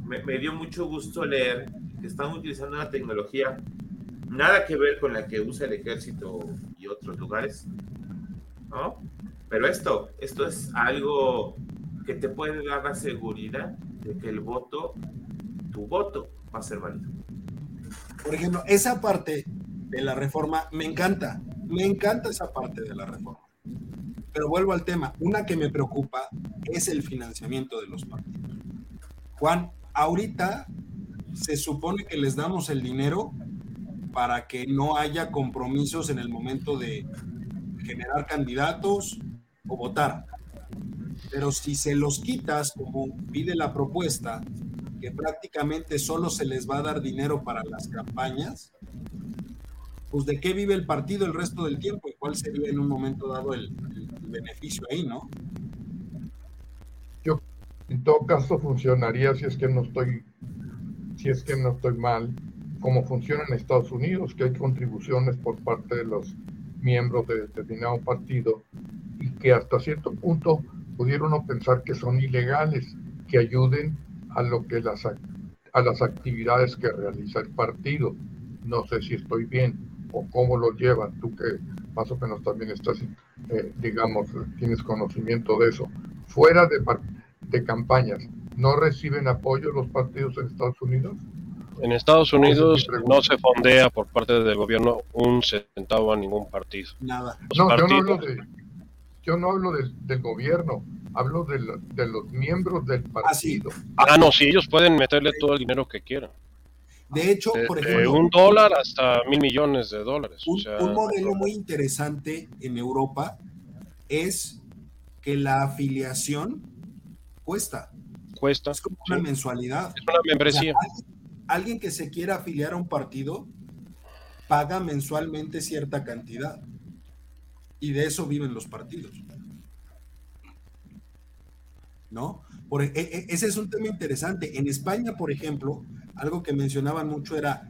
me, dio mucho gusto leer, que están utilizando una tecnología nada que ver con la que usa el ejército y otros lugares, ¿no? Pero esto, esto es algo que te puede dar la seguridad de que el voto tu voto va a ser válido. Por ejemplo, esa parte de la reforma me encanta, me encanta esa parte de la reforma. Pero vuelvo al tema, una que me preocupa es el financiamiento de los partidos. Juan, ahorita se supone que les damos el dinero para que no haya compromisos en el momento de generar candidatos o votar. Pero si se los quitas, como pide la propuesta, que prácticamente solo se les va a dar dinero para las campañas, pues de qué vive el partido el resto del tiempo y cuál sería en un momento dado el, beneficio ahí, ¿no? Yo, en todo caso, funcionaría si es que no estoy, si es que no estoy mal, como funciona en Estados Unidos, que hay contribuciones por parte de los miembros de determinado partido y que hasta cierto punto pudieron no pensar que son ilegales, que ayuden a lo que las a las actividades que realiza el partido. No sé si estoy bien o cómo lo llevan, tú que más o menos también estás, eh, digamos, tienes conocimiento de eso. Fuera de, de campañas, ¿no reciben apoyo los partidos en Estados Unidos? En Estados Unidos no se fondea por parte del gobierno un centavo a ningún partido. Nada. Los no, partidos... yo no hablo, de, yo no hablo del, del gobierno, hablo de, lo, de, los miembros del partido. Ah, no, sí, ellos pueden meterle todo el dinero que quieran. De hecho, de, por ejemplo, de un dólar hasta mil millones de dólares. Un, o sea, un modelo muy interesante en Europa es que la afiliación cuesta. Cuesta. Es como una sí. mensualidad. Es una membresía. O sea, alguien, alguien que se quiera afiliar a un partido paga mensualmente cierta cantidad. Y de eso viven los partidos. ¿no? Por, e, e, ese es un tema interesante. En España, por ejemplo, algo que mencionaban mucho era,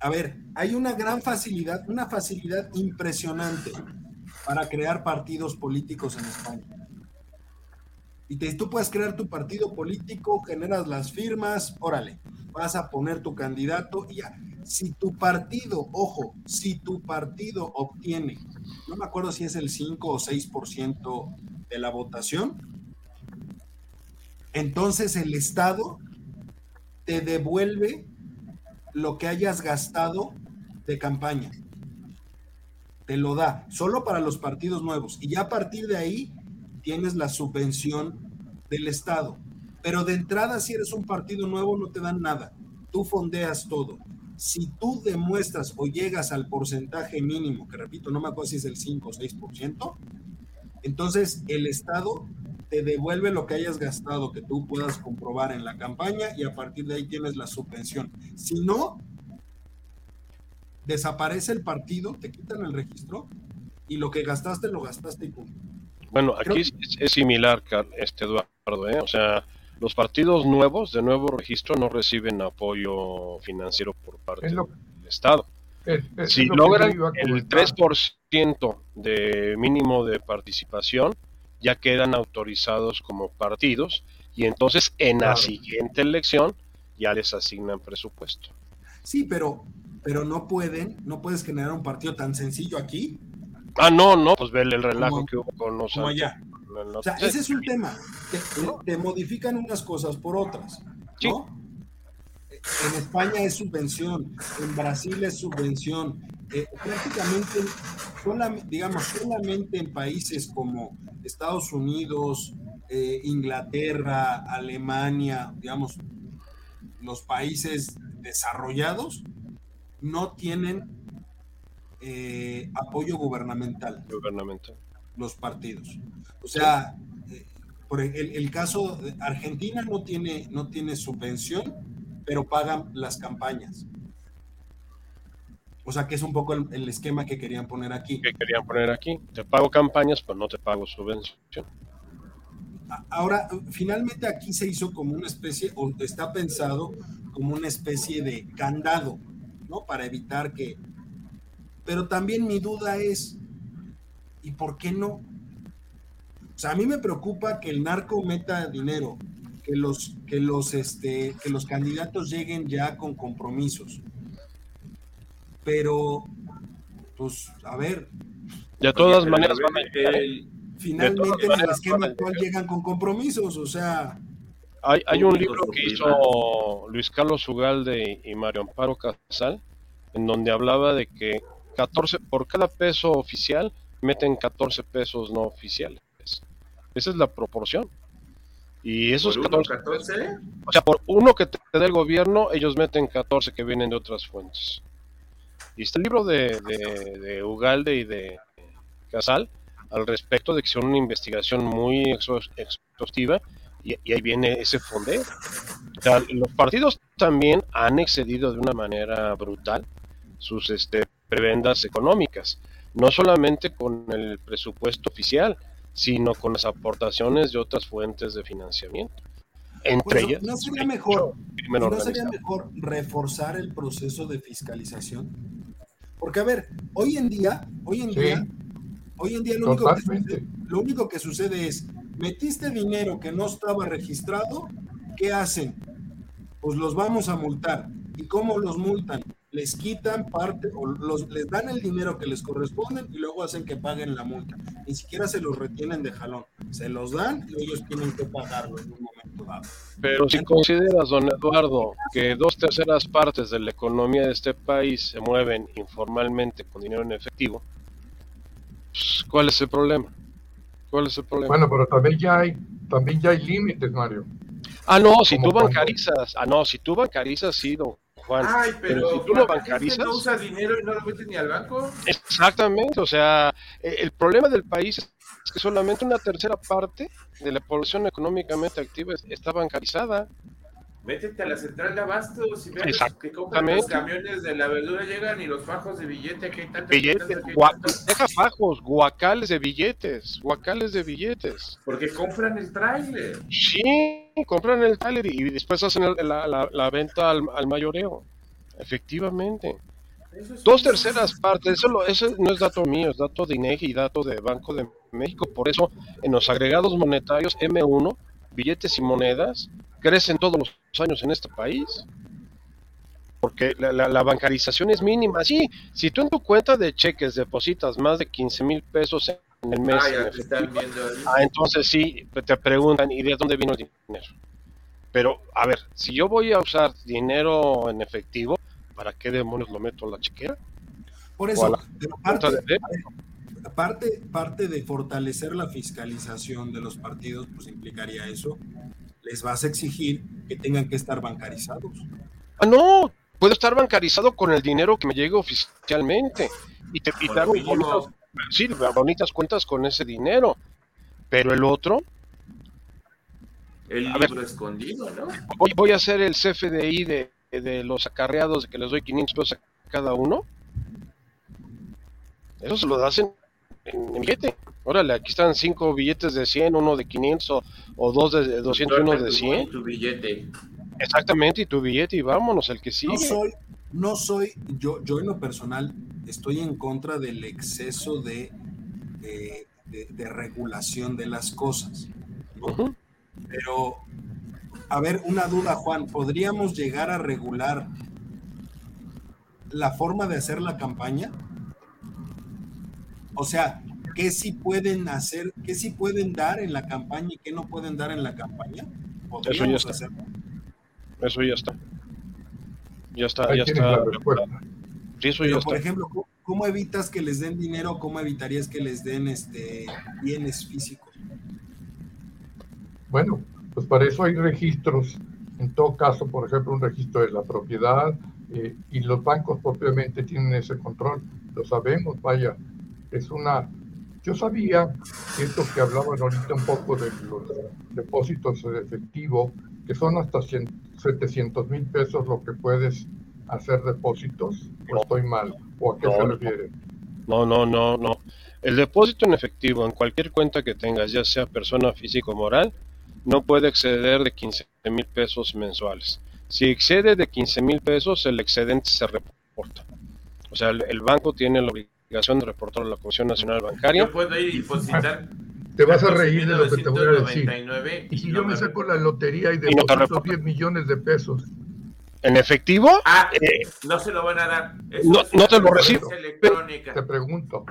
a ver, hay una gran facilidad, una facilidad impresionante para crear partidos políticos en España. Y te, tú puedes crear tu partido político, generas las firmas, órale, vas a poner tu candidato y ya. Si tu partido, ojo, si tu partido obtiene, no me acuerdo si es el 5 o 6% de la votación, entonces el Estado te devuelve lo que hayas gastado de campaña. Te lo da, solo para los partidos nuevos. Y ya a partir de ahí tienes la subvención del Estado. Pero de entrada, si eres un partido nuevo, no te dan nada. Tú fondeas todo. Si tú demuestras o llegas al porcentaje mínimo, que repito, no me acuerdo si es el 5 o 6%, entonces el Estado te devuelve lo que hayas gastado, que tú puedas comprobar en la campaña y a partir de ahí tienes la subvención. Si no, desaparece el partido, te quitan el registro y lo que gastaste lo gastaste y punto. Bueno, aquí es, es, similar, este Eduardo, ¿eh? o sea, los partidos nuevos de nuevo registro no reciben apoyo financiero por parte lo, del Estado. Es, es si logran el 3% de mínimo de participación, ya quedan autorizados como partidos y entonces en claro. la siguiente elección ya les asignan presupuesto. Sí, pero, pero no pueden, no puedes generar un partido tan sencillo aquí. Ah, no, no, pues ver el relajo como, que hubo con los como allá. O sea, ese es un tema. Te, modifican unas cosas por otras, ¿no? En España es subvención, en Brasil es subvención. Eh, prácticamente, digamos, solamente en países como Estados Unidos, eh, Inglaterra, Alemania, digamos, los países desarrollados no tienen eh, apoyo gubernamental. Gubernamental. Los partidos. O sea, eh, por el, caso de Argentina no tiene, no tiene subvención, pero pagan las campañas. O sea, que es un poco el, esquema que querían poner aquí. Que querían poner aquí. Te pago campañas, pero no te pago subvención. Ahora, finalmente aquí se hizo como una especie, o está pensado como una especie de candado, ¿no? Para evitar que... Pero también mi duda es, ¿y por qué no? O sea, a mí me preocupa que el narco meta dinero, que los, que los, este, que los candidatos lleguen ya con compromisos. Pero, pues, a ver. De todas maneras, finalmente en el esquema actual llegan con compromisos, o sea. Hay, hay un libro que hizo Luis Carlos Ugalde y Mario Amparo Casal, en donde hablaba de que 14 por cada peso oficial meten 14 pesos no oficiales. Esa es la proporción. Y esos 14, o sea, por uno que te da el gobierno, ellos meten 14 que vienen de otras fuentes. Y este libro de, de, de Ugalde y de Casal al respecto de que son una investigación muy exhaustiva y, ahí viene ese fondeo. los partidos también han excedido de una manera brutal sus este, prebendas económicas, no solamente con el presupuesto oficial, sino con las aportaciones de otras fuentes de financiamiento. Entre ellas, ¿no sería, mejor, ¿no sería mejor reforzar el proceso de fiscalización? Porque, a ver, hoy en día, hoy en día, Hoy en día lo único, que sucede, lo único que sucede es, metiste dinero que no estaba registrado, ¿qué hacen? Pues los vamos a multar. ¿Y cómo los multan? Les quitan parte o los, les dan el dinero que les corresponde y luego hacen que paguen la multa. Ni siquiera se los retienen de jalón. Se los dan y ellos tienen que pagarlo en un momento dado. Pero si consideras, don Eduardo, que dos terceras partes de la economía de este país se mueven informalmente con dinero en efectivo, pues, ¿Cuál es el problema? ¿Cuál es el problema? Bueno, pero también ya hay, también ya hay límites, Mario. Ah, no, si tú bancarizas, ah, no, si tú bancarizas, sí, don Juan. Ay, pero, si tú lo bancarizas. no usa dinero y no lo metes ni al banco? Exactamente, o sea, e, el problema del país es que solamente una tercera parte de la población económicamente activa está bancarizada. Métete a la central de abastos y ves que compran los camiones de la verdura llegan y los fajos de billete que hay tantos. Billetes, deja fajos, guacales de billetes, guacales de billetes. Porque compran el tráiler. Sí, compran el tráiler y, después hacen la, la, venta al, mayoreo. Efectivamente. Dos terceras partes, eso, eso no es dato mío, es dato de INEGI y dato de Banco de México. Por eso, en los agregados monetarios M1, billetes y monedas, crecen todos los años en este país. Porque la, bancarización es mínima. Sí, si tú en tu cuenta de cheques depositas más de 15 mil pesos en el mes, ah, entonces sí, te preguntan, ¿y de dónde vino el dinero? Pero, a ver, si yo voy a usar dinero en efectivo, ¿para qué demonios lo meto a la chequera? Por eso, parte, parte de fortalecer la fiscalización de los partidos, pues implicaría eso, les vas a exigir que tengan que estar bancarizados. Ah, no, puedo estar bancarizado con el dinero que me llegue oficialmente y te pidan bonitas, sí, bonitas cuentas con ese dinero. Pero el otro. El libro escondido, ¿no? Voy, voy, a hacer el CFDI de, de los acarreados, de que les doy 500 pesos a cada uno. Eso se lo das en, en billete. Órale, aquí están cinco billetes de 100, uno de 500 o, dos de 200 y uno de 100. Tu billete. Exactamente, y tu billete y vámonos, el que sigue. No soy, no soy, yo, yo en lo personal estoy en contra del exceso de, de, regulación de las cosas. Pero, a ver, una duda, Juan, ¿podríamos llegar a regular la forma de hacer la campaña? O sea, qué sí pueden hacer, qué sí pueden dar en la campaña y qué no pueden dar en la campaña? Eso ya está. Eso ya está. Ya está, ya está. Sí, eso ya por ejemplo, ¿cómo evitas que les den dinero? ¿Cómo evitarías que les den este bienes físicos? Bueno, pues para eso hay registros. En todo caso, por ejemplo, un registro de la propiedad eh, y los bancos propiamente tienen ese control. Lo sabemos, vaya. Es una yo sabía esto que hablaban ahorita un poco de los depósitos de efectivo, que son hasta 700 mil pesos lo que puedes hacer depósitos, o estoy mal, o a qué se refiere. No, no, no, no. El depósito en efectivo en cualquier cuenta que tengas, ya sea persona física o moral, no puede exceder de 15 mil pesos mensuales. Si excede de 15 mil pesos, el excedente se reporta. O sea, el, banco tiene la obligación obligación de reportar a la Comisión Nacional Bancaria. Yo puedo ir y depositar. Te vas a reír de lo que te voy a decir. Y si yo me saco la lotería y deposito 10 millones de pesos. ¿En efectivo? Ah, eh, no se lo van a dar. no, no te lo reciben. Te pregunto.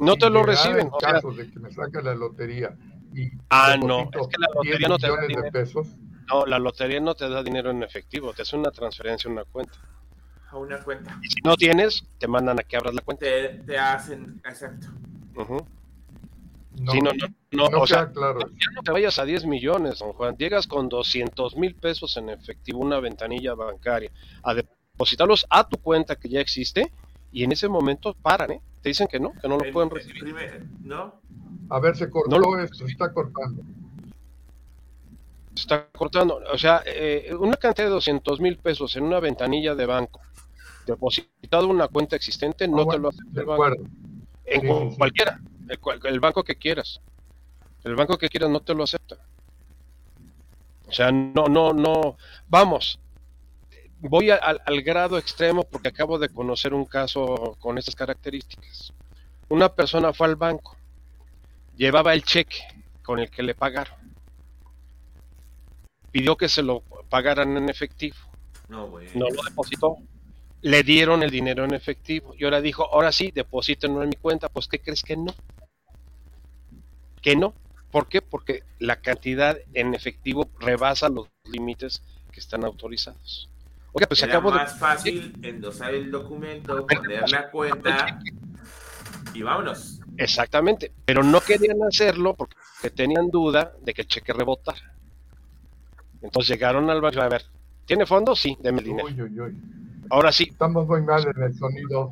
No te lo reciben. En caso de que me saque la lotería y ah, no, es que la lotería no te da dinero. De pesos, no, la lotería no te da dinero en efectivo, te hace una transferencia a una cuenta a una cuenta. Y si no tienes, te mandan a que abras la cuenta. Te, hacen, exacto. No, no, no, no, o sea, claro. ya no te vayas a 10 millones, don Juan. Llegas con 200 mil pesos en efectivo, una ventanilla bancaria, a depositarlos a tu cuenta que ya existe y en ese momento paran, ¿eh? Te dicen que no, que no lo pueden recibir. ¿No? A ver, se cortó esto, se está cortando. Se está cortando. O sea, eh, una cantidad de 200 mil pesos en una ventanilla de banco depositado una cuenta existente, no ah, te lo acepta el banco. En cualquiera, el, banco que quieras. El banco que quieras no te lo acepta. O sea, no, no, no. Vamos, voy al, al grado extremo porque acabo de conocer un caso con estas características. Una persona fue al banco, llevaba el cheque con el que le pagaron, pidió que se lo pagaran en efectivo, no, no lo depositó, le dieron el dinero en efectivo. Y ahora dijo, ahora sí, deposítenlo en mi cuenta. Pues, ¿qué crees que no? Que no. ¿Por qué? Porque la cantidad en efectivo rebasa los límites que están autorizados. Oiga, pues Era más fácil endosar el documento, poner la cuenta y vámonos. Exactamente, pero no querían hacerlo porque tenían duda de que el cheque rebotara. Entonces llegaron al banco a ver, ¿tiene fondos? Sí, deme el dinero. Ahora sí. Estamos muy mal en el sonido.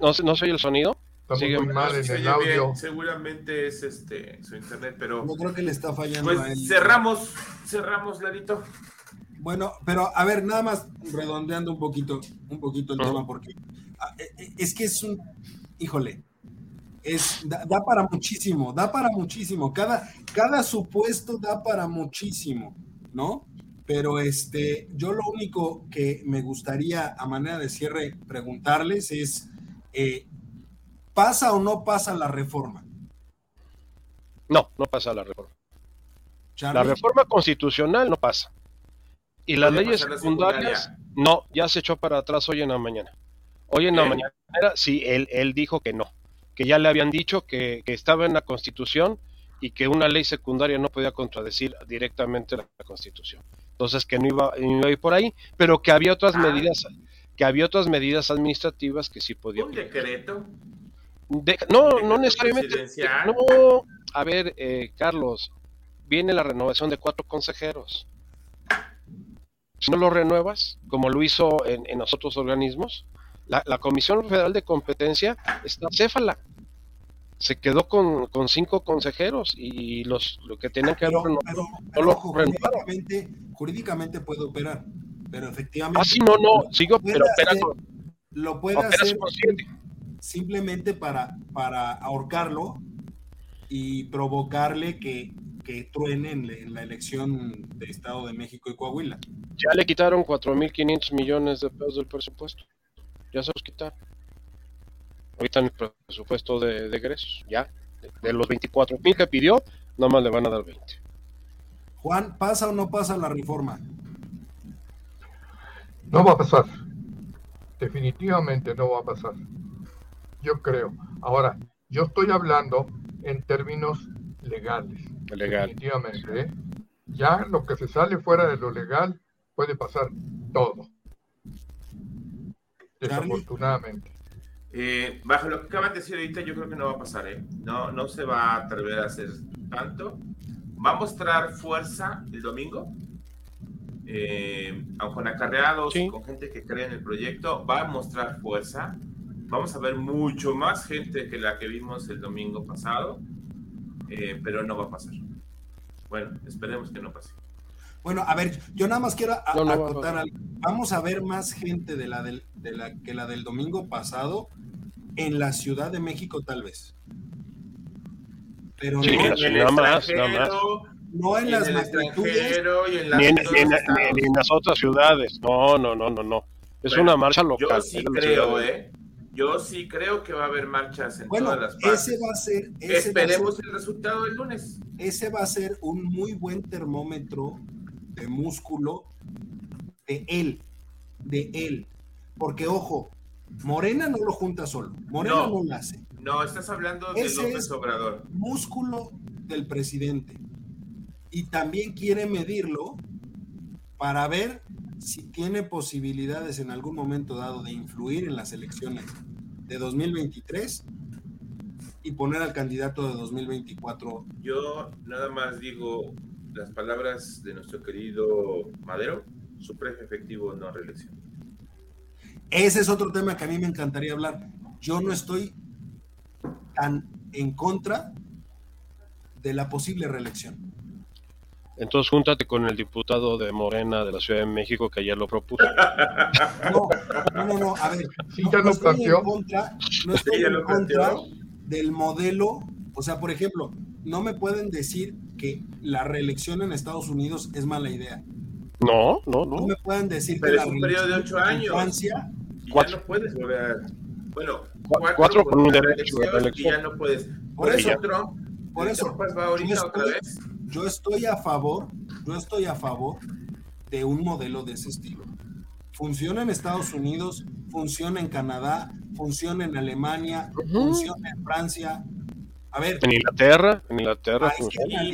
¿No, no soy el sonido? Estamos muy mal en el audio. Seguramente es este su internet, pero. No creo que le está fallando pues a él. Cerramos, cerramos, Larito. Bueno, pero a ver, nada más redondeando un poquito, un poquito el tema, porque ah, eh, eh, es que es un, híjole, es, da, da, para muchísimo, da para muchísimo. Cada, cada supuesto da para muchísimo, ¿no? Pero este, yo lo único que me gustaría a manera de cierre preguntarles es, eh, ¿pasa o no pasa la reforma? No, no pasa la reforma. La reforma constitucional no pasa. Y las leyes secundarias, no, ya se echó para atrás hoy en la mañana. Hoy en la mañana, sí, él, él dijo que no, que ya le habían dicho que, que estaba en la constitución y que una ley secundaria no podía contradecir directamente la constitución entonces que no iba, a ir por ahí, pero que había otras ah. medidas, que había otras medidas administrativas que sí podían. ¿Un decreto? no, no necesariamente. No, a ver, eh, Carlos, viene la renovación de cuatro consejeros. Si no lo renuevas, como lo hizo en, en los otros organismos, la, la Comisión Federal de Competencia está céfala se quedó con, con, cinco consejeros y los lo que tenían que pero, pero, jurídicamente, jurídicamente, puede operar, pero efectivamente. Ah, sí, no, no, sigo, pero lo puede hacer simplemente para, para ahorcarlo y provocarle que, que truene en, en, la elección de Estado de México y Coahuila. Ya le quitaron 4.500 millones de pesos del presupuesto. Ya se los quitaron. Ahorita en el presupuesto de, egresos, ya. De, los 24 mil que pidió, nomás le van a dar 20. Juan, ¿pasa o no pasa la reforma? No va a pasar. Definitivamente no va a pasar. Yo creo. Ahora, Yo estoy hablando en términos legales. Legal. Definitivamente. ¿eh? Ya lo que se sale fuera de lo legal puede pasar todo. Desafortunadamente. Eh, bajo lo que acaban de decir ahorita, yo creo que no va a pasar, ¿eh? No, no se va a atrever a hacer tanto. Va a mostrar fuerza el domingo, eh, con acarreados Sí. con gente que cree en el proyecto, va a mostrar fuerza. Vamos a ver mucho más gente que la que vimos el domingo pasado, eh, pero no va a pasar. Bueno, esperemos que no pase. Bueno, a ver, yo nada más quiero a- No, no, va, acotar algo. Vamos a ver más gente de la, del, de la que la del domingo pasado en la Ciudad de México, tal vez. Pero Sí, no, en la- nada más, nada más. no en las el magnitudes. extranjero y en las Ni en, otros ni en- estados. ni en las otras ciudades. No, no, no, no, no. Es Bueno, una marcha Yo local. sí de la creo, ciudad. ¿eh? Yo sí creo que va a haber marchas en Bueno, todas las partes. ese va a ser, ese va a ser, Esperemos el resultado del lunes. ese va a ser un muy buen termómetro de músculo de él, de él. Porque, ojo, Morena no lo junta solo, Morena no, No. lo hace. No, estás hablando de Ese López es- Obrador. músculo del presidente y también quiere medirlo para ver si tiene posibilidades en algún momento dado de influir en las elecciones de 2023 y poner al candidato de 2024. Yo nada más digo las palabras de nuestro querido Madero, su prefe efectivo no reelección. Ese es otro tema que a mí me encantaría hablar. Yo no estoy tan en contra de la posible reelección. Entonces júntate con el diputado de Morena de la Ciudad de México que ayer lo propuso. No, no, no, no, a ver. Sí, no, ya no lo estoy planteó. en contra, no estoy Sí, ya en contra planteó. del modelo. O sea, por ejemplo, no me pueden decir que la reelección en Estados Unidos es mala idea. No, no, No no. me pueden decir Pero que es la un periodo de ocho años. Francia, Y Cuatro. ya no puedes volver a... Bueno, Cu- cuatro, cuatro con un derecho de reelección y ya no puedes. Por eso, Trump, por eso, Trump va ahorita yo otra estoy- vez. yo estoy a favor, yo estoy a favor de un modelo de ese estilo. Funciona en Estados Unidos, funciona en Canadá, funciona en Alemania, funciona en Francia. A ver, En Inglaterra, en Inglaterra. Sí,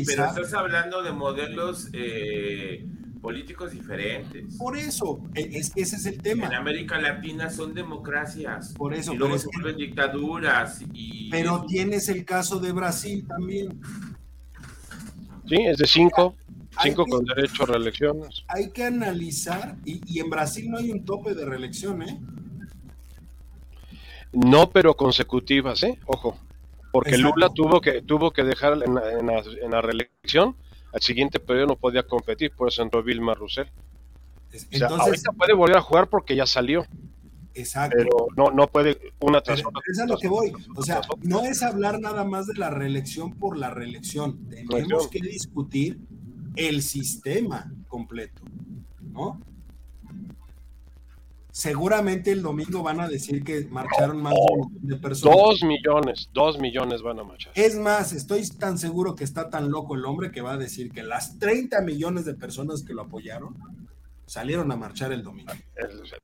pero estás hablando de modelos eh, políticos diferentes. por eso, e- es que ese es el tema. En América Latina son democracias. Por eso, y luego se que- vuelven dictaduras. Y Pero tienes el caso de Brasil también. Sí, es de cinco, cinco que- con derecho a reelecciones. Hay que analizar, y, y en Brasil no hay un tope de reelección, ¿eh? No, pero consecutivas, ¿eh? Ojo. Porque Exacto. Lula tuvo que, tuvo que dejar en la, en, la, en la reelección, al siguiente periodo no podía competir, por eso entró Vilma O sea, Entonces, ahorita puede volver a jugar porque ya salió, exacto. pero no, no puede una tras otra. es a lo que voy. O sea, no es hablar nada más de la reelección por la reelección. Tenemos que discutir el sistema completo, ¿no? Seguramente el domingo van a decir que marcharon más de un millón de personas. Dos millones, dos millones van a marchar. Es más, estoy tan seguro que está tan loco el hombre que va a decir que las 30 millones de personas que lo apoyaron salieron a marchar el domingo. Es-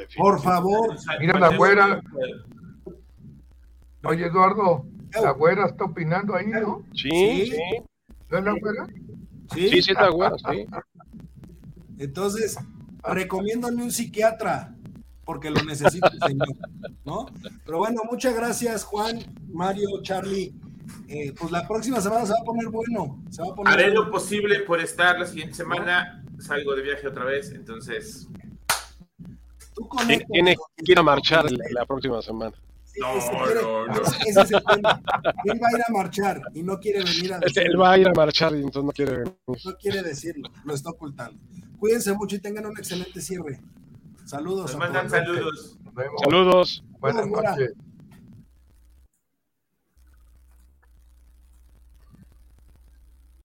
es- Por favor, Mira la güera. Oye, Eduardo, la güera está opinando ahí, ¿no? Sí, Sí. sí, ¿No es la güera? ¿sí? sí, sí, está bueno, sí. Entonces, recomiéndame un psiquiatra, porque lo necesito, señor, ¿no? Pero bueno, muchas gracias, Juan, Mario, Charlie. Eh, pues la próxima semana se va a poner bueno. Se va a poner Haré bueno. lo posible por estar la siguiente semana. Salgo de viaje otra vez, entonces. Tú Tiene, conéctate tiene con quien que ir a te marchar la, próxima semana. Sí, No, ese quiere- no, no. ese- ese es el tema. Él va a ir a marchar y no quiere venir a decirlo. él va a ir a marchar y entonces no quiere venir. No quiere decirlo, lo está ocultando. Cuídense mucho y tengan un excelente cierre. Saludos. Nos a mandan todos. saludos. Nos vemos. Saludos. Buenas noches.